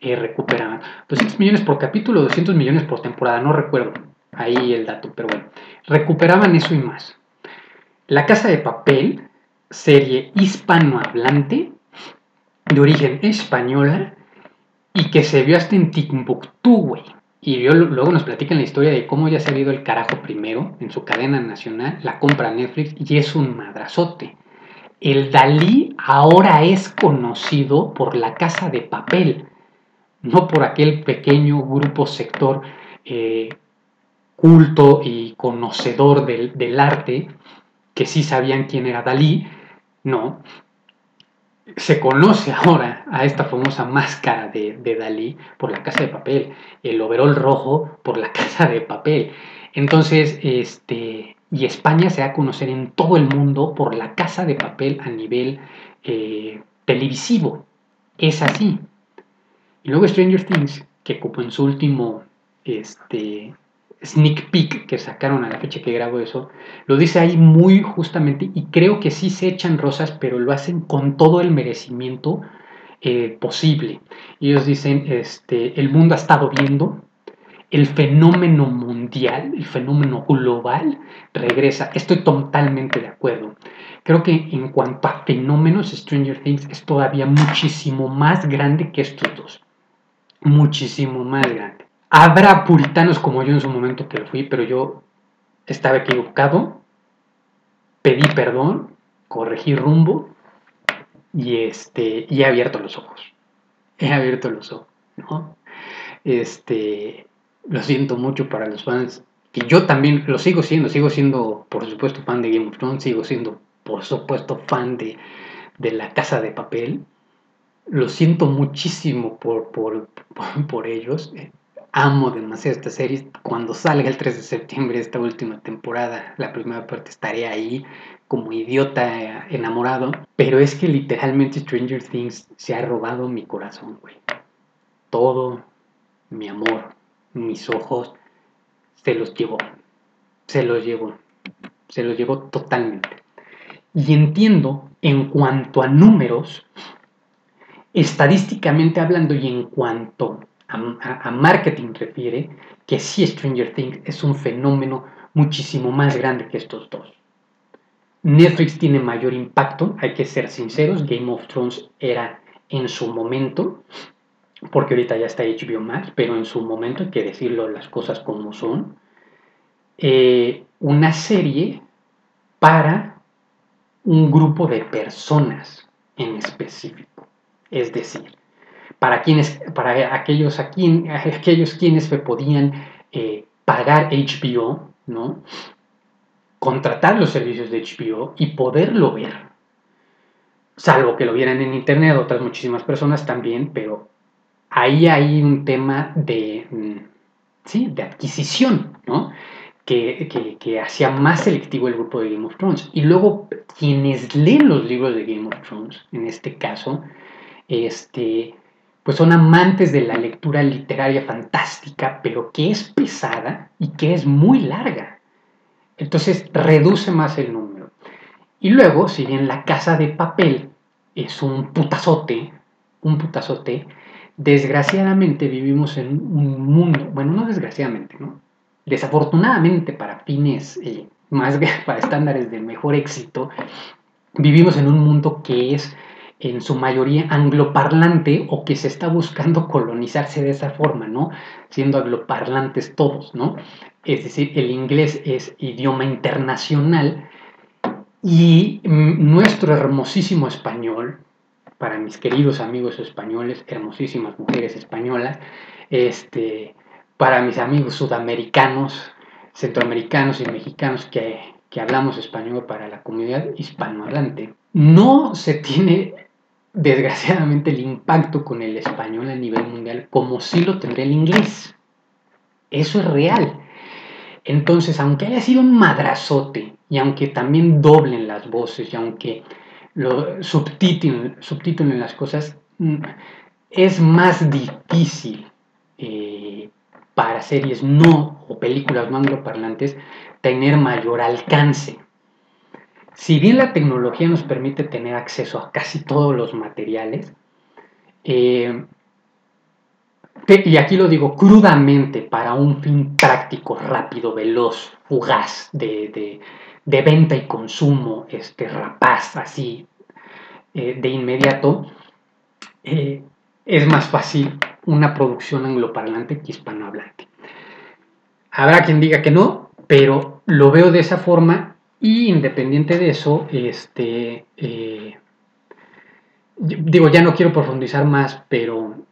eh, recuperaban. 200 millones por capítulo, 200 millones por temporada, no recuerdo ahí el dato, pero bueno, recuperaban eso y más. La Casa de Papel, serie hispanohablante, de origen española y que se vio hasta en Timbuktu, güey. Y luego nos platican la historia de cómo ya se ha ido el carajo primero en su cadena nacional, la compra Netflix y es un madrazote. El Dalí ahora es conocido por la casa de papel, no por aquel pequeño grupo sector eh, culto y conocedor del, del arte que sí sabían quién era Dalí, no, se conoce ahora a esta famosa máscara de, Dalí por la casa de papel, el overol rojo por la casa de papel. Entonces, este, y España se va a conocer en todo el mundo por la casa de papel a nivel eh, televisivo. Es así. Y luego Stranger Things, que como en su último este, sneak peek que sacaron a la fecha que grabo eso, lo dice ahí muy justamente y creo que sí se echan rosas, pero lo hacen con todo el merecimiento eh, posible. Ellos dicen, este, el mundo ha estado viendo, el fenómeno mundial, el fenómeno global regresa. Estoy totalmente de acuerdo. Creo que en cuanto a fenómenos, Stranger Things es todavía muchísimo más grande que estos dos. Muchísimo más grande. Habrá puritanos como yo en su momento que lo fui, pero yo estaba equivocado. Pedí perdón, corregí rumbo y, este, y he abierto los ojos. He abierto los ojos, ¿no? Este, lo siento mucho para los fans, que yo también lo sigo siendo, sigo siendo, por supuesto, fan de Game of Thrones, sigo siendo, por supuesto, fan de, de La Casa de Papel. Lo siento muchísimo por, por, por, ellos. Amo demasiado esta serie. Cuando salga el 3 de septiembre esta última temporada, la primera parte estaré ahí como idiota enamorado. Pero es que literalmente Stranger Things se ha robado mi corazón, güey. Todo mi amor, mis ojos, se los llevó. Se los llevó. Se los llevó totalmente. Y entiendo, en cuanto a números, estadísticamente hablando y en cuanto a, marketing refiere, que sí Stranger Things es un fenómeno muchísimo más grande que estos dos. Netflix tiene mayor impacto, hay que ser sinceros, Game of Thrones era en su momento porque ahorita ya está HBO Max, pero en su momento hay que decirlo las cosas como son, eh, una serie para un grupo de personas en específico. Es decir, para, quienes, para aquellos, aquellos quienes podían eh, pagar HBO, ¿no? contratar los servicios de HBO y poderlo ver. Salvo que lo vieran en internet, otras muchísimas personas también, pero ahí hay un tema de, mm, ¿sí? de adquisición, ¿no? Que, que, hacía más selectivo el grupo de Game of Thrones. Y luego quienes leen los libros de Game of Thrones, en este caso, este, pues son amantes de la lectura literaria fantástica, pero que es pesada y que es muy larga. Entonces reduce más el número. Y luego, si bien La Casa de Papel es un putazote, un putazote, desgraciadamente vivimos en un mundo, bueno, no desgraciadamente, ¿no? Desafortunadamente para fines eh, más, para estándares de mejor éxito, vivimos en un mundo que es en su mayoría angloparlante o que se está buscando colonizarse de esa forma, ¿no? Siendo angloparlantes todos, ¿no? Es decir, el inglés es idioma internacional y nuestro hermosísimo español, para mis queridos amigos españoles, hermosísimas mujeres españolas, este, para mis amigos sudamericanos, centroamericanos y mexicanos que, que hablamos español para la comunidad hispanohablante, no se tiene desgraciadamente el impacto con el español a nivel mundial como sí lo tendría el inglés. Eso es real. Entonces, aunque haya sido un madrazote y aunque también doblen las voces y aunque lo subtítulen, las cosas, mm, es más difícil eh, para series no o películas no angloparlantes tener mayor alcance. Si bien la tecnología nos permite tener acceso a casi todos los materiales, eh, y aquí lo digo crudamente para un fin práctico, rápido, veloz, fugaz, de, de venta y consumo este, rapaz, así, eh, de inmediato, eh, es más fácil una producción angloparlante que hispanohablante. Habrá quien diga que no, pero lo veo de esa forma y independiente de eso, este, eh, digo, ya no quiero profundizar más, pero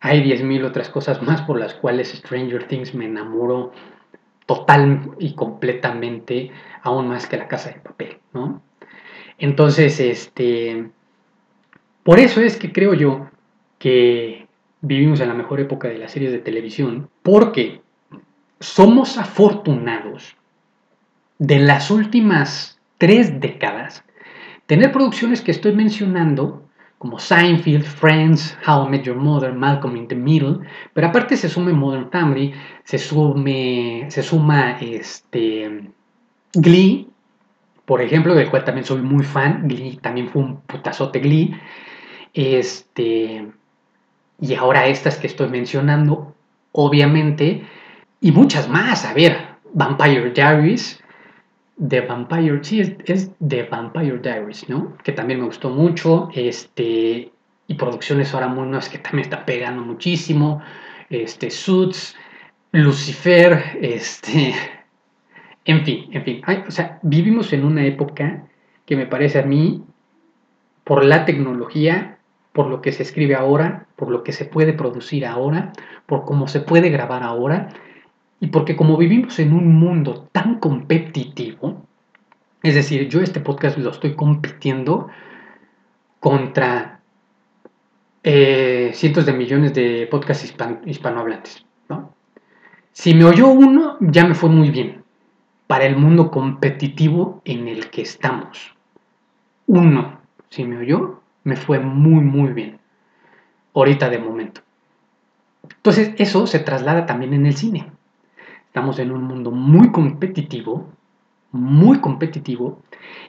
hay 10.000 otras cosas más por las cuales Stranger Things me enamoró total y completamente, aún más que la casa de papel, ¿no? Entonces, este, por eso es que creo yo que vivimos en la mejor época de las series de televisión, porque somos afortunados de las últimas tres décadas tener producciones que estoy mencionando como Seinfeld, Friends, How I Met Your Mother, Malcolm in the Middle, pero aparte se sume Modern Family, se, sume, se suma este, Glee, por ejemplo, del cual también soy muy fan, Glee también fue un putazote Glee, Este, y ahora estas que estoy mencionando, obviamente, y muchas más. A ver, Vampire Diaries, The Vampire, sí, es, The Vampire Diaries, ¿no? Que también me gustó mucho, este, y producciones ahora muy nuevas que también está pegando muchísimo, este, Suits, Lucifer, este, en fin, en fin, o sea, vivimos en una época que me parece a mí, por la tecnología, por lo que se escribe ahora, por lo que se puede producir ahora, por cómo se puede grabar ahora, y porque como vivimos en un mundo tan competitivo, es decir, yo este podcast lo estoy compitiendo contra eh, cientos de millones de podcasts hispanohablantes. Si me oyó uno, ya me fue muy bien para el mundo competitivo en el que estamos. Uno, si me oyó, me fue muy, muy bien. Ahorita de momento. Entonces, eso se traslada también en el cine. Estamos en un mundo muy competitivo, muy competitivo,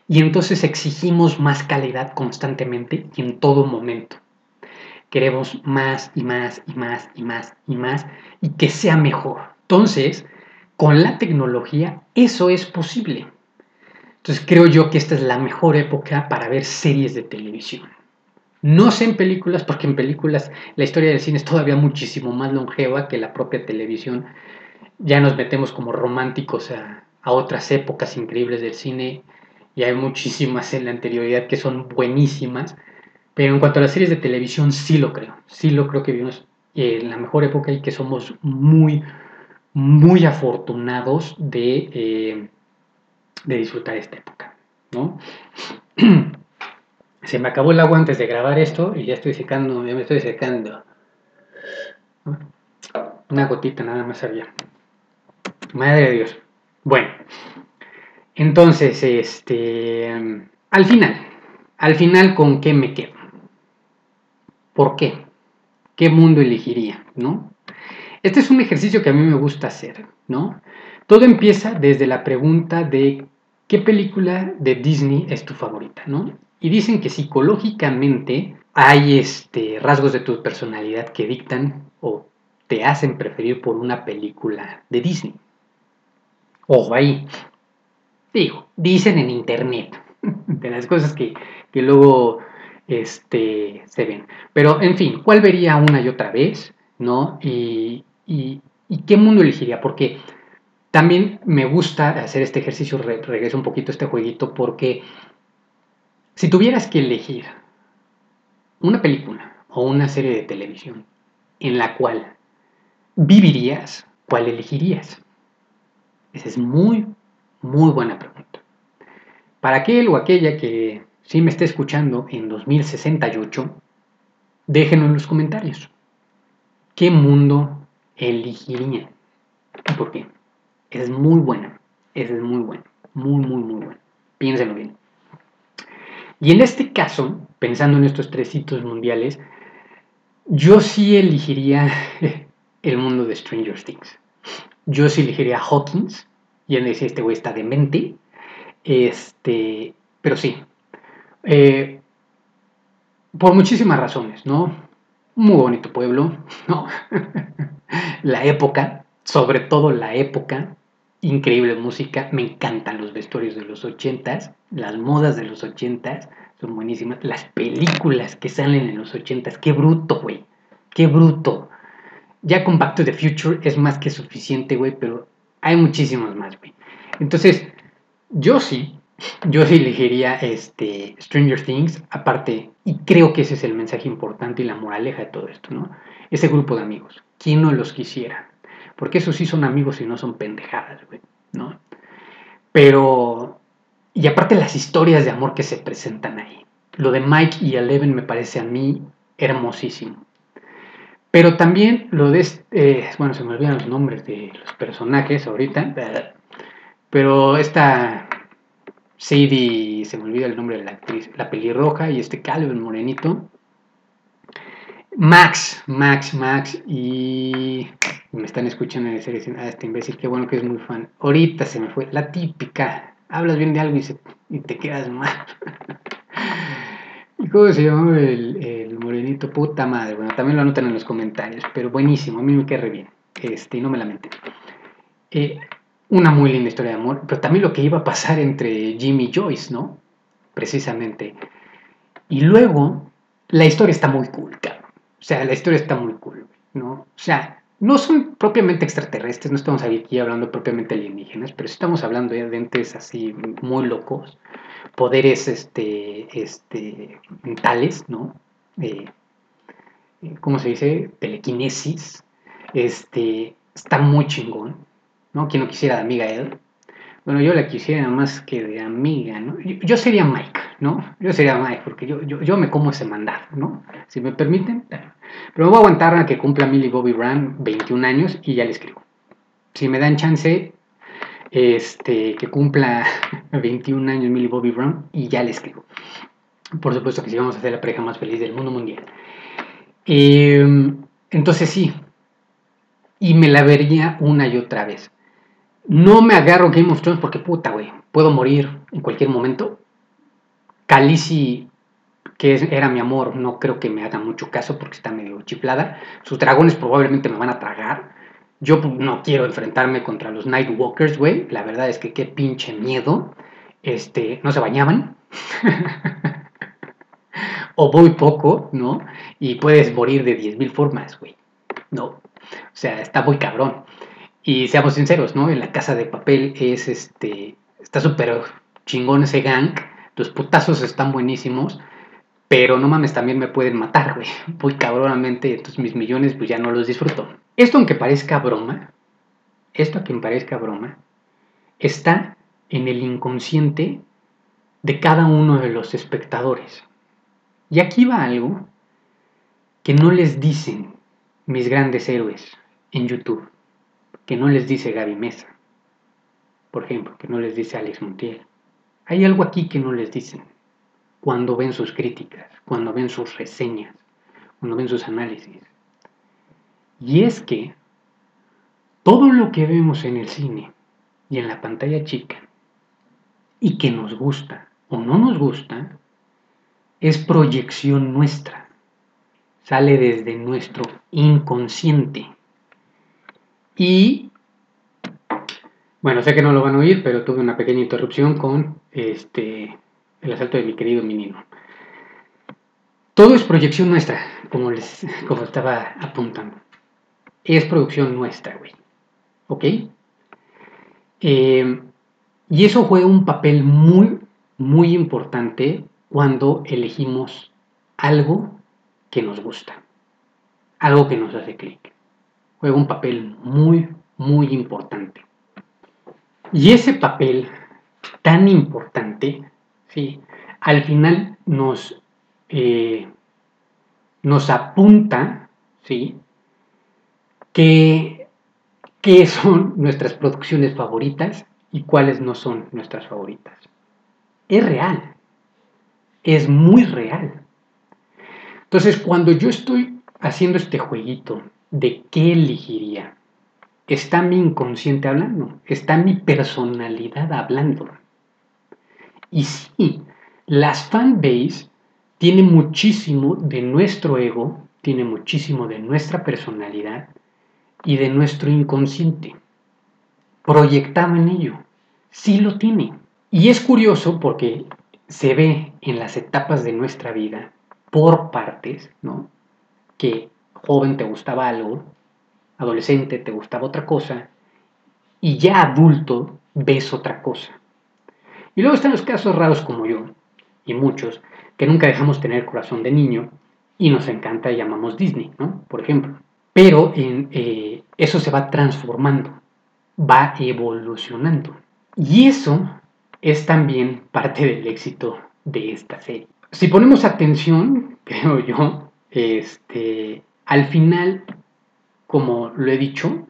y entonces exigimos más calidad constantemente y en todo momento. Queremos más y más y más y más y más y que sea mejor. Entonces, con la tecnología eso es posible. Entonces creo yo que esta es la mejor época para ver series de televisión. No sé en películas, porque en películas la historia del cine es todavía muchísimo más longeva que la propia televisión ya nos metemos como románticos a, otras épocas increíbles del cine y hay muchísimas en la anterioridad que son buenísimas, pero en cuanto a las series de televisión sí lo creo, sí lo creo que vivimos en la mejor época y que somos muy, muy afortunados de, eh, de disfrutar esta época, ¿no? Se me acabó el agua antes de grabar esto y ya estoy secando, ya me estoy secando. Una gotita nada más había. Madre de Dios. Bueno, entonces, este, al final, al final, ¿con qué me quedo? ¿Por qué? ¿Qué mundo elegiría? ¿No? Este es un ejercicio que a mí me gusta hacer, ¿no? Todo empieza desde la pregunta de ¿qué película de Disney es tu favorita, ¿no? Y dicen que psicológicamente hay este, rasgos de tu personalidad que dictan o te hacen preferir por una película de Disney. Ojo ahí. Digo, dicen en internet, de las cosas que, luego este, se ven. Pero, en fin, ¿cuál vería una y otra vez? ¿No? Y, qué mundo elegiría? Porque también me gusta hacer este ejercicio, regreso un poquito a este jueguito, porque si tuvieras que elegir una película o una serie de televisión en la cual vivirías, ¿cuál elegirías? Esa es muy, muy buena pregunta. Para aquel o aquella que sí me esté escuchando en 2068, déjenlo en los comentarios. ¿Qué mundo elegirían? ¿Y por qué? Es muy buena. Esa es muy buena. Muy, muy, muy buena. Piénsenlo bien. Y en este caso, pensando en estos tres hitos mundiales, yo sí elegiría el mundo de Stranger Things. Yo sí elegiría a Hawkins. Y él decía, este güey está demente. Este, pero sí. Eh, por muchísimas razones, ¿no? Muy bonito pueblo, ¿no? la época, sobre todo la época, increíble música, me encantan los vestuarios de los ochentas, las modas de los ochentas, son buenísimas, las películas que salen en los ochentas, qué bruto, güey, qué bruto, ya con Back to the Future es más que suficiente, güey, pero hay muchísimos más, güey. Entonces, yo sí, yo sí elegiría este, Stranger Things, aparte, y creo que ese es el mensaje importante y la moraleja de todo esto, ¿no? Ese grupo de amigos, ¿quién no los quisiera? Porque esos sí son amigos y no son pendejadas, güey, ¿no? Pero, y aparte las historias de amor que se presentan ahí. Lo de Mike y Eleven me parece a mí hermosísimo. Pero también lo de, eh, bueno, se me olvidan los nombres de los personajes ahorita, pero esta Sadie, se me olvida el nombre de la actriz, la pelirroja y este Calvin morenito. Max, Max, Max, y me están escuchando en serie a ah, este imbécil, qué bueno que es muy fan. Ahorita se me fue, la típica, hablas bien de algo y, te quedas mal. ¿Cómo se llama el, el, morenito? Puta madre. Bueno, también lo anotan en los comentarios, pero buenísimo, a mí me queda bien. Este, no me lamenté. Eh, una muy linda historia de amor, pero también lo que iba a pasar entre Jimmy y Joyce, ¿no? Precisamente. Y luego, la historia está muy cool, cabrón. O sea, la historia está muy cool, ¿no? O sea, no son propiamente extraterrestres, no estamos aquí hablando propiamente alienígenas, pero estamos hablando de entes así muy locos, poderes este, este, mentales, ¿no? Eh, ¿Cómo se dice? Telequinesis. Este, está muy chingón, ¿no? Quien no quisiera de amiga él. Bueno, yo la quisiera más que de amiga, ¿no? Yo, sería Mike, ¿no? Yo sería Mike, porque yo, yo, me como ese mandado, ¿no? Si me permiten. Pero me voy a aguantar a que cumpla Millie Bobby Brown 21 años y ya le escribo. Si me dan chance, este, que cumpla 21 años Millie Bobby Brown y ya le escribo. Por supuesto que sí vamos a ser la pareja más feliz del mundo mundial. Em, entonces sí, y me la vería una y otra vez. No me agarro Game of Thrones porque puta, güey, puedo morir en cualquier momento. Khaleesi, que era mi amor, no creo que me haga mucho caso porque está medio chiflada. Sus dragones probablemente me van a tragar. Yo no quiero enfrentarme contra los Nightwalkers, güey. La verdad es que qué pinche miedo. Este, no se bañaban. o muy poco, ¿no? Y puedes morir de 10.000 formas, güey. No. O sea, está muy cabrón. Y seamos sinceros, ¿no? En la casa de papel es este. Está súper chingón ese gang. Los putazos están buenísimos. Pero no mames, también me pueden matar, güey. Muy cabronamente. Entonces mis millones, pues ya no los disfruto. Esto, aunque parezca broma, esto, aunque parezca broma, está en el inconsciente de cada uno de los espectadores. Y aquí va algo que no les dicen mis grandes héroes en YouTube que no les dice Gaby Mesa, por ejemplo, que no les dice Alex Montiel. Hay algo aquí que no les dicen cuando ven sus críticas, cuando ven sus reseñas, cuando ven sus análisis. Y es que todo lo que vemos en el cine y en la pantalla chica y que nos gusta o no nos gusta es proyección nuestra. Sale desde nuestro inconsciente. Y bueno, sé que no lo van a oír, pero tuve una pequeña interrupción con este el asalto de mi querido menino. Todo es proyección nuestra, como les como estaba apuntando. Es producción nuestra, güey. ¿Ok? Eh, y eso juega un papel muy, muy importante cuando elegimos algo que nos gusta, algo que nos hace clic juega un papel muy, muy importante. Y ese papel tan importante, ¿sí? al final nos, eh, nos apunta ¿sí? qué son nuestras producciones favoritas y cuáles no son nuestras favoritas. Es real, es muy real. Entonces, cuando yo estoy haciendo este jueguito de qué elegiría. Está mi inconsciente hablando, está mi personalidad hablando. Y sí, las fanbase tiene muchísimo de nuestro ego, tiene muchísimo de nuestra personalidad y de nuestro inconsciente. Proyectado en ello. Sí lo tiene. Y es curioso porque se ve en las etapas de nuestra vida por partes, ¿no? Que joven te gustaba algo, adolescente te gustaba otra cosa, y ya adulto ves otra cosa. Y luego están los casos raros como yo, y muchos, que nunca dejamos tener corazón de niño y nos encanta y llamamos Disney, ¿no? Por ejemplo. Pero eh, eso se va transformando, va evolucionando. Y eso es también parte del éxito de esta serie. Si ponemos atención, creo yo, este, al final, como lo he dicho,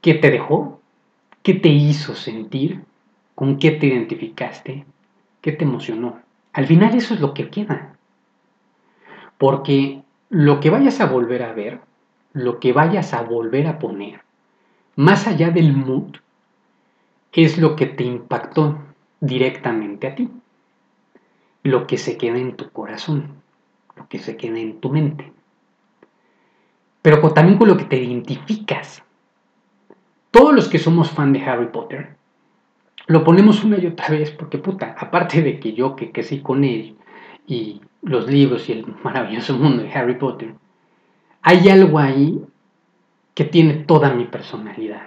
¿qué te dejó? ¿Qué te hizo sentir? ¿Con qué te identificaste? ¿Qué te emocionó? Al final eso es lo que queda. Porque lo que vayas a volver a ver, lo que vayas a volver a poner, más allá del mood, es lo que te impactó directamente a ti. lo que se queda en tu corazón, lo que se queda en tu mente. Pero también con lo que te identificas. Todos los que somos fan de Harry Potter, lo ponemos una y otra vez porque puta, aparte de que yo que crecí con él y los libros y el maravilloso mundo de Harry Potter, hay algo ahí que tiene toda mi personalidad,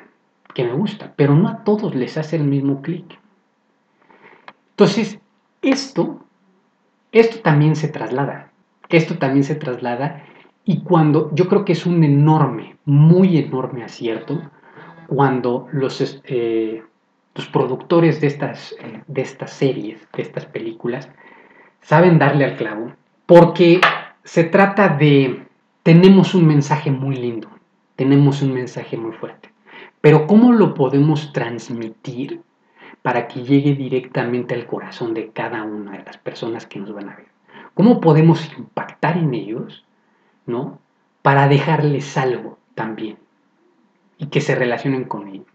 que me gusta, pero no a todos les hace el mismo clic. Entonces, esto, esto también se traslada, esto también se traslada y cuando yo creo que es un enorme, muy enorme acierto, cuando los, eh, los productores de estas, eh, de estas series, de estas películas, saben darle al clavo, porque se trata de, tenemos un mensaje muy lindo, tenemos un mensaje muy fuerte, pero ¿cómo lo podemos transmitir para que llegue directamente al corazón de cada una de las personas que nos van a ver? ¿Cómo podemos impactar en ellos, ¿no? Para dejarles algo también y que se relacionen con ellos.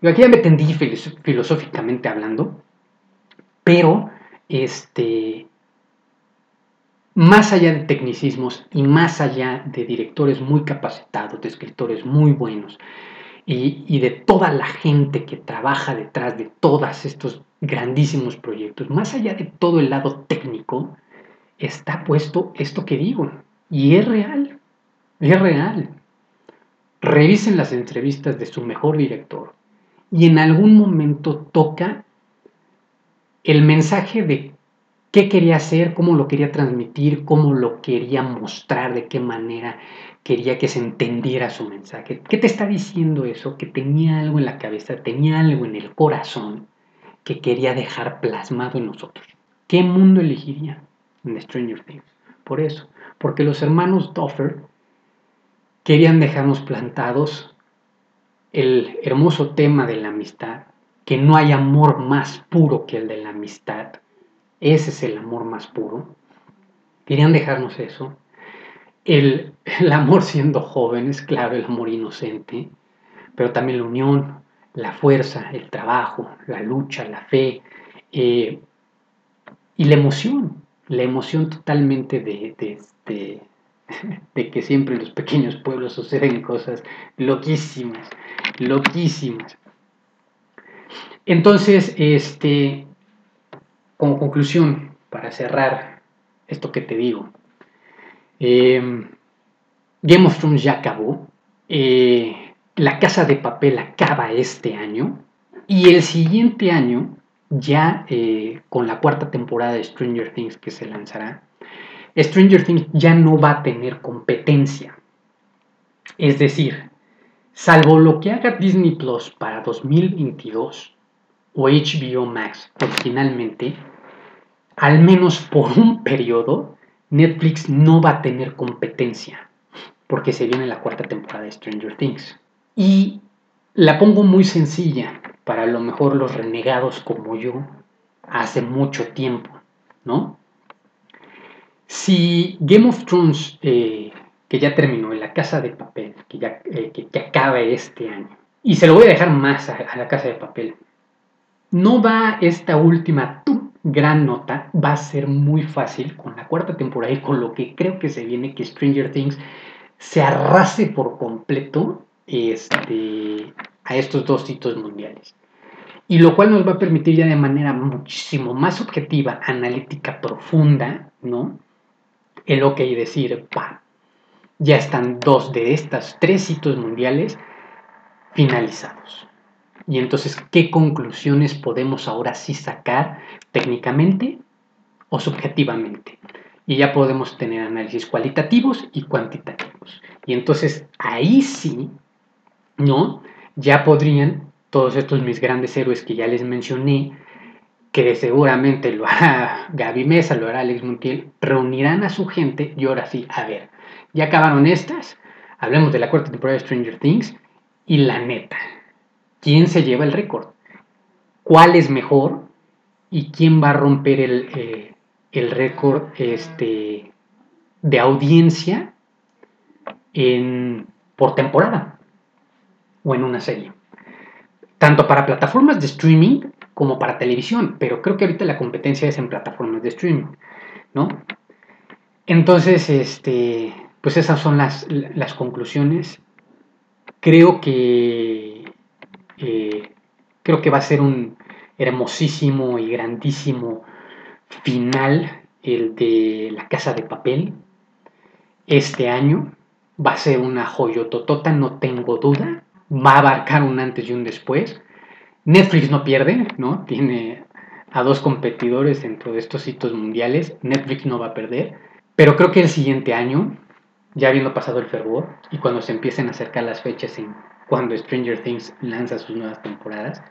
Aquí ya me tendí filosóficamente hablando, pero este, más allá de tecnicismos y más allá de directores muy capacitados, de escritores muy buenos y, y de toda la gente que trabaja detrás de todos estos grandísimos proyectos, más allá de todo el lado técnico, está puesto esto que digo. Y es real, es real. Revisen las entrevistas de su mejor director y en algún momento toca el mensaje de qué quería hacer, cómo lo quería transmitir, cómo lo quería mostrar, de qué manera quería que se entendiera su mensaje. ¿Qué te está diciendo eso? Que tenía algo en la cabeza, tenía algo en el corazón que quería dejar plasmado en nosotros. ¿Qué mundo elegiría en Stranger Things? Por eso, porque los hermanos Duffer querían dejarnos plantados el hermoso tema de la amistad, que no hay amor más puro que el de la amistad, ese es el amor más puro. Querían dejarnos eso. El, amor siendo jóvenes, claro, el amor inocente, pero también la unión, la fuerza, el trabajo, la lucha, la fe eh, y la emoción, la emoción totalmente de, de, de, que siempre en los pequeños pueblos suceden cosas loquísimas, loquísimas. Entonces, este, como conclusión, para cerrar esto que te digo, em, Game of Thrones ya acabó, eh, La Casa de Papel acaba este año y el siguiente año, ya eh, con la cuarta temporada de Stranger Things que se lanzará, Stranger Things ya no va a tener competencia. Es decir, salvo lo que haga Disney Plus para 2022, o HBO Max originalmente, al menos por un periodo, Netflix no va a tener competencia, porque se viene la cuarta temporada de Stranger Things. Y la pongo muy sencilla para lo mejor los renegados como yo hace mucho tiempo, ¿no? Si Game of Thrones, eh, que ya terminó, en la casa de papel, que ya eh, que, acaba este año, y se lo voy a dejar más a la casa de papel, no va esta última gran nota, va a ser muy fácil con la cuarta temporada y con lo que creo que se viene, que Stranger Things se arrase por completo este, a estos dos hitos mundiales. Y lo cual nos va a permitir ya de manera muchísimo más objetiva, analítica, profunda, ¿no? El ok decir, pa, ya están dos de estas tres hitos mundiales finalizados. Y entonces, ¿qué conclusiones podemos ahora sí sacar técnicamente o subjetivamente? Y ya podemos tener análisis cualitativos y cuantitativos. Y entonces, ahí sí, ¿no? Ya podrían todos estos mis grandes héroes que ya les mencioné, que seguramente lo hará Gaby Mesa, lo hará Alex Montiel, reunirán a su gente y ahora sí, a ver, ya acabaron estas, hablemos de la cuarta temporada de Stranger Things y la neta, quién se lleva el récord, cuál es mejor y quién va a romper el, eh, récord este, de audiencia por temporada o en una serie. Tanto para plataformas de streaming como para televisión, pero creo que ahorita la competencia es en plataformas de streaming. ¿no? Entonces, este, pues esas son las, las conclusiones. Creo que eh, creo que va a ser un hermosísimo y grandísimo final el de La Casa de Papel este año. Va a ser una joyototota, no tengo duda. Va a abarcar un antes y un después. Netflix no pierde, ¿no? Tiene a dos competidores dentro de estos hitos mundiales. Netflix no va a perder. Pero creo que el siguiente año, ya habiendo pasado el fervor, y cuando se empiecen a acercar las fechas en cuando Stranger Things lanza sus nuevas temporadas,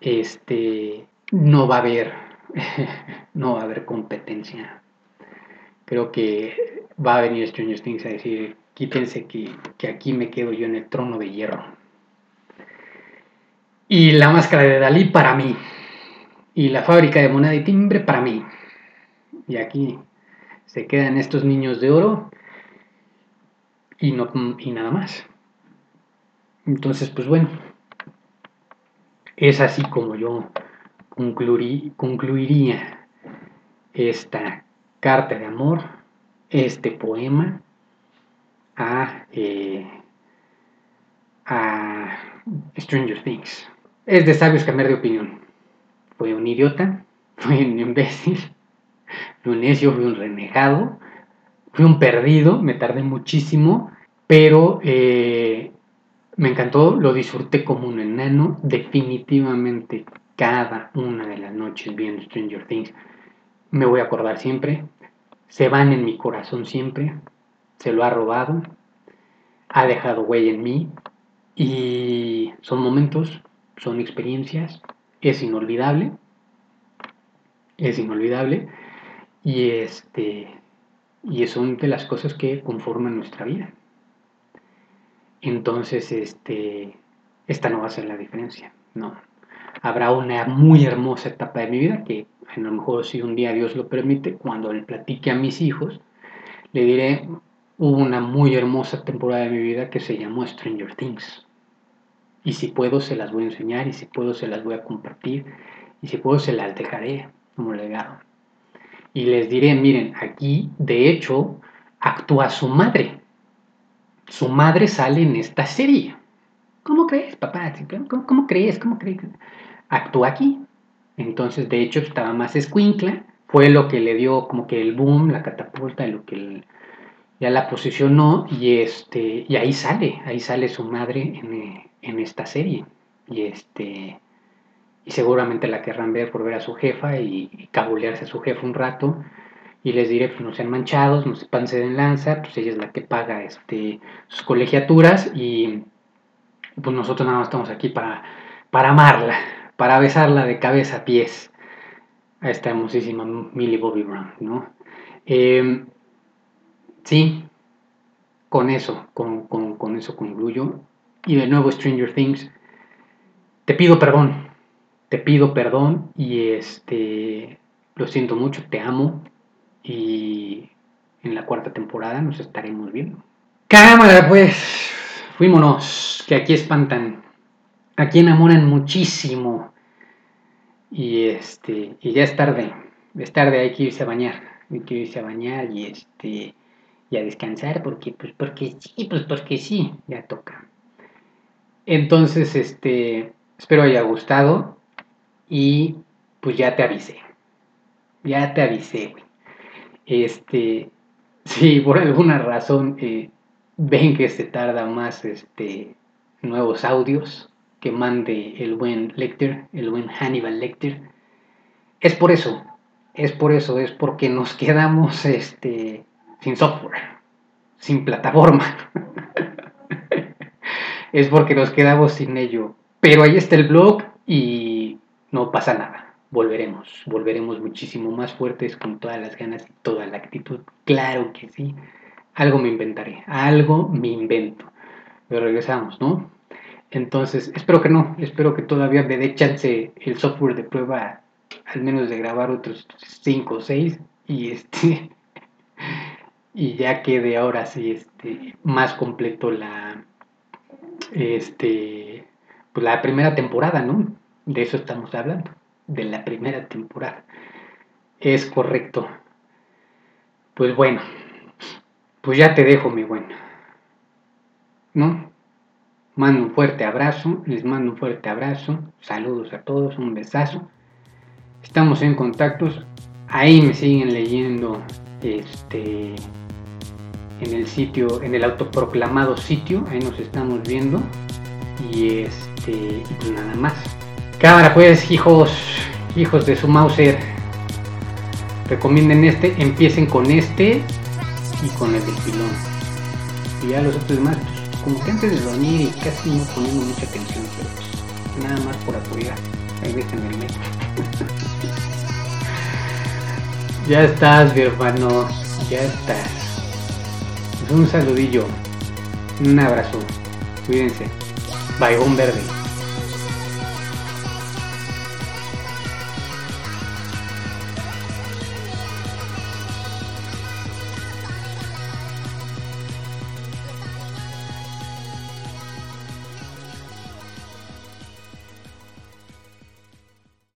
este, no va a haber, no va a haber competencia. Creo que va a venir Stranger Things a decir, quítense que, que aquí me quedo yo en el trono de hierro. Y la máscara de Dalí para mí. Y la fábrica de moneda y timbre para mí. Y aquí se quedan estos niños de oro y, no, y nada más. Entonces, pues bueno, es así como yo concluiría esta carta de amor, este poema a, eh, a Stranger Things. Es de sabios cambiar de opinión. Fue un idiota, fue un imbécil, fue un necio, fue un renegado, fui un perdido, me tardé muchísimo, pero eh, me encantó, lo disfruté como un enano, definitivamente cada una de las noches viendo Stranger Things me voy a acordar siempre, se van en mi corazón siempre, se lo ha robado, ha dejado huella en mí y son momentos, son experiencias, es inolvidable, es inolvidable y este y son de las cosas que conforman nuestra vida. Entonces, este, esta no va a ser la diferencia, no. Habrá una muy hermosa etapa de mi vida que a lo mejor si un día Dios lo permite, cuando le platique a mis hijos, le diré, hubo una muy hermosa temporada de mi vida que se llamó Stranger Things. Y si puedo se las voy a enseñar y si puedo se las voy a compartir y si puedo se las dejaré como legado. Y les diré, miren, aquí de hecho actúa su madre su madre sale en esta serie. ¿Cómo crees, papá? ¿Cómo, crees? ¿Cómo crees? Actúa aquí. Entonces, de hecho, estaba más escuincla. Fue lo que le dio como que el boom, la catapulta, lo que ya la posicionó. Y, este, y ahí sale, ahí sale su madre en, esta serie. Y este y seguramente la querrán ver por ver a su jefa y, y cabulearse a su jefa un rato y les diré, pues no sean manchados, no se panse de lanza, pues ella es la que paga este, sus colegiaturas y pues nosotros nada más estamos aquí para, para amarla, para besarla de cabeza a pies a esta hermosísima Millie Bobby Brown, ¿no? Em, sí, con eso, con, con eso concluyo. Y de nuevo Stranger Things, te pido perdón, te pido perdón y este, lo siento mucho, te amo, y en la cuarta temporada nos estaremos viendo. Cámara, pues, fuímonos, que aquí espantan, aquí enamoran muchísimo. Y este, y ya es tarde, es tarde, hay que irse a bañar, hay que irse a bañar y este, y a descansar porque, pues, porque sí, pues porque sí, ya toca. Entonces, este, espero haya gustado y pues ya te avisé, ya te avisé, güey. Este, si por alguna razón eh, ven que se tarda más este, nuevos audios que mande el buen Lecter, el buen Hannibal Lecter, es por eso, es por eso, es porque nos quedamos este, sin software, sin plataforma. es porque nos quedamos sin ello. Pero ahí está el blog y no pasa nada volveremos, volveremos muchísimo más fuertes con todas las ganas y toda la actitud. Claro que sí, algo me inventaré, algo me invento. Pero regresamos, ¿no? Entonces, espero que no, espero que todavía me dé chance el software de prueba, al menos de grabar otros 5 o 6 y este y ya quede ahora sí este más completo la este pues la primera temporada, ¿no? De eso estamos hablando de la primera temporada. Es correcto. Pues bueno, pues ya te dejo, mi bueno. ¿No? Mando un fuerte abrazo, les mando un fuerte abrazo, saludos a todos, un besazo. Estamos en contactos, ahí me siguen leyendo este en el sitio, en el autoproclamado sitio, ahí nos estamos viendo. Y este, y pues nada más. Cámara pues, hijos, hijos de su Mauser. Recomienden este, empiecen con este y con el del pilón. Y ya los otros demás, pues, como que antes de dormir y casi no poniendo mucha atención, pero pues, nada más por apoyar. Ahí déjenme el Ya estás, mi hermano. Ya estás. Un saludillo. Un abrazo. Cuídense. Baigón verde.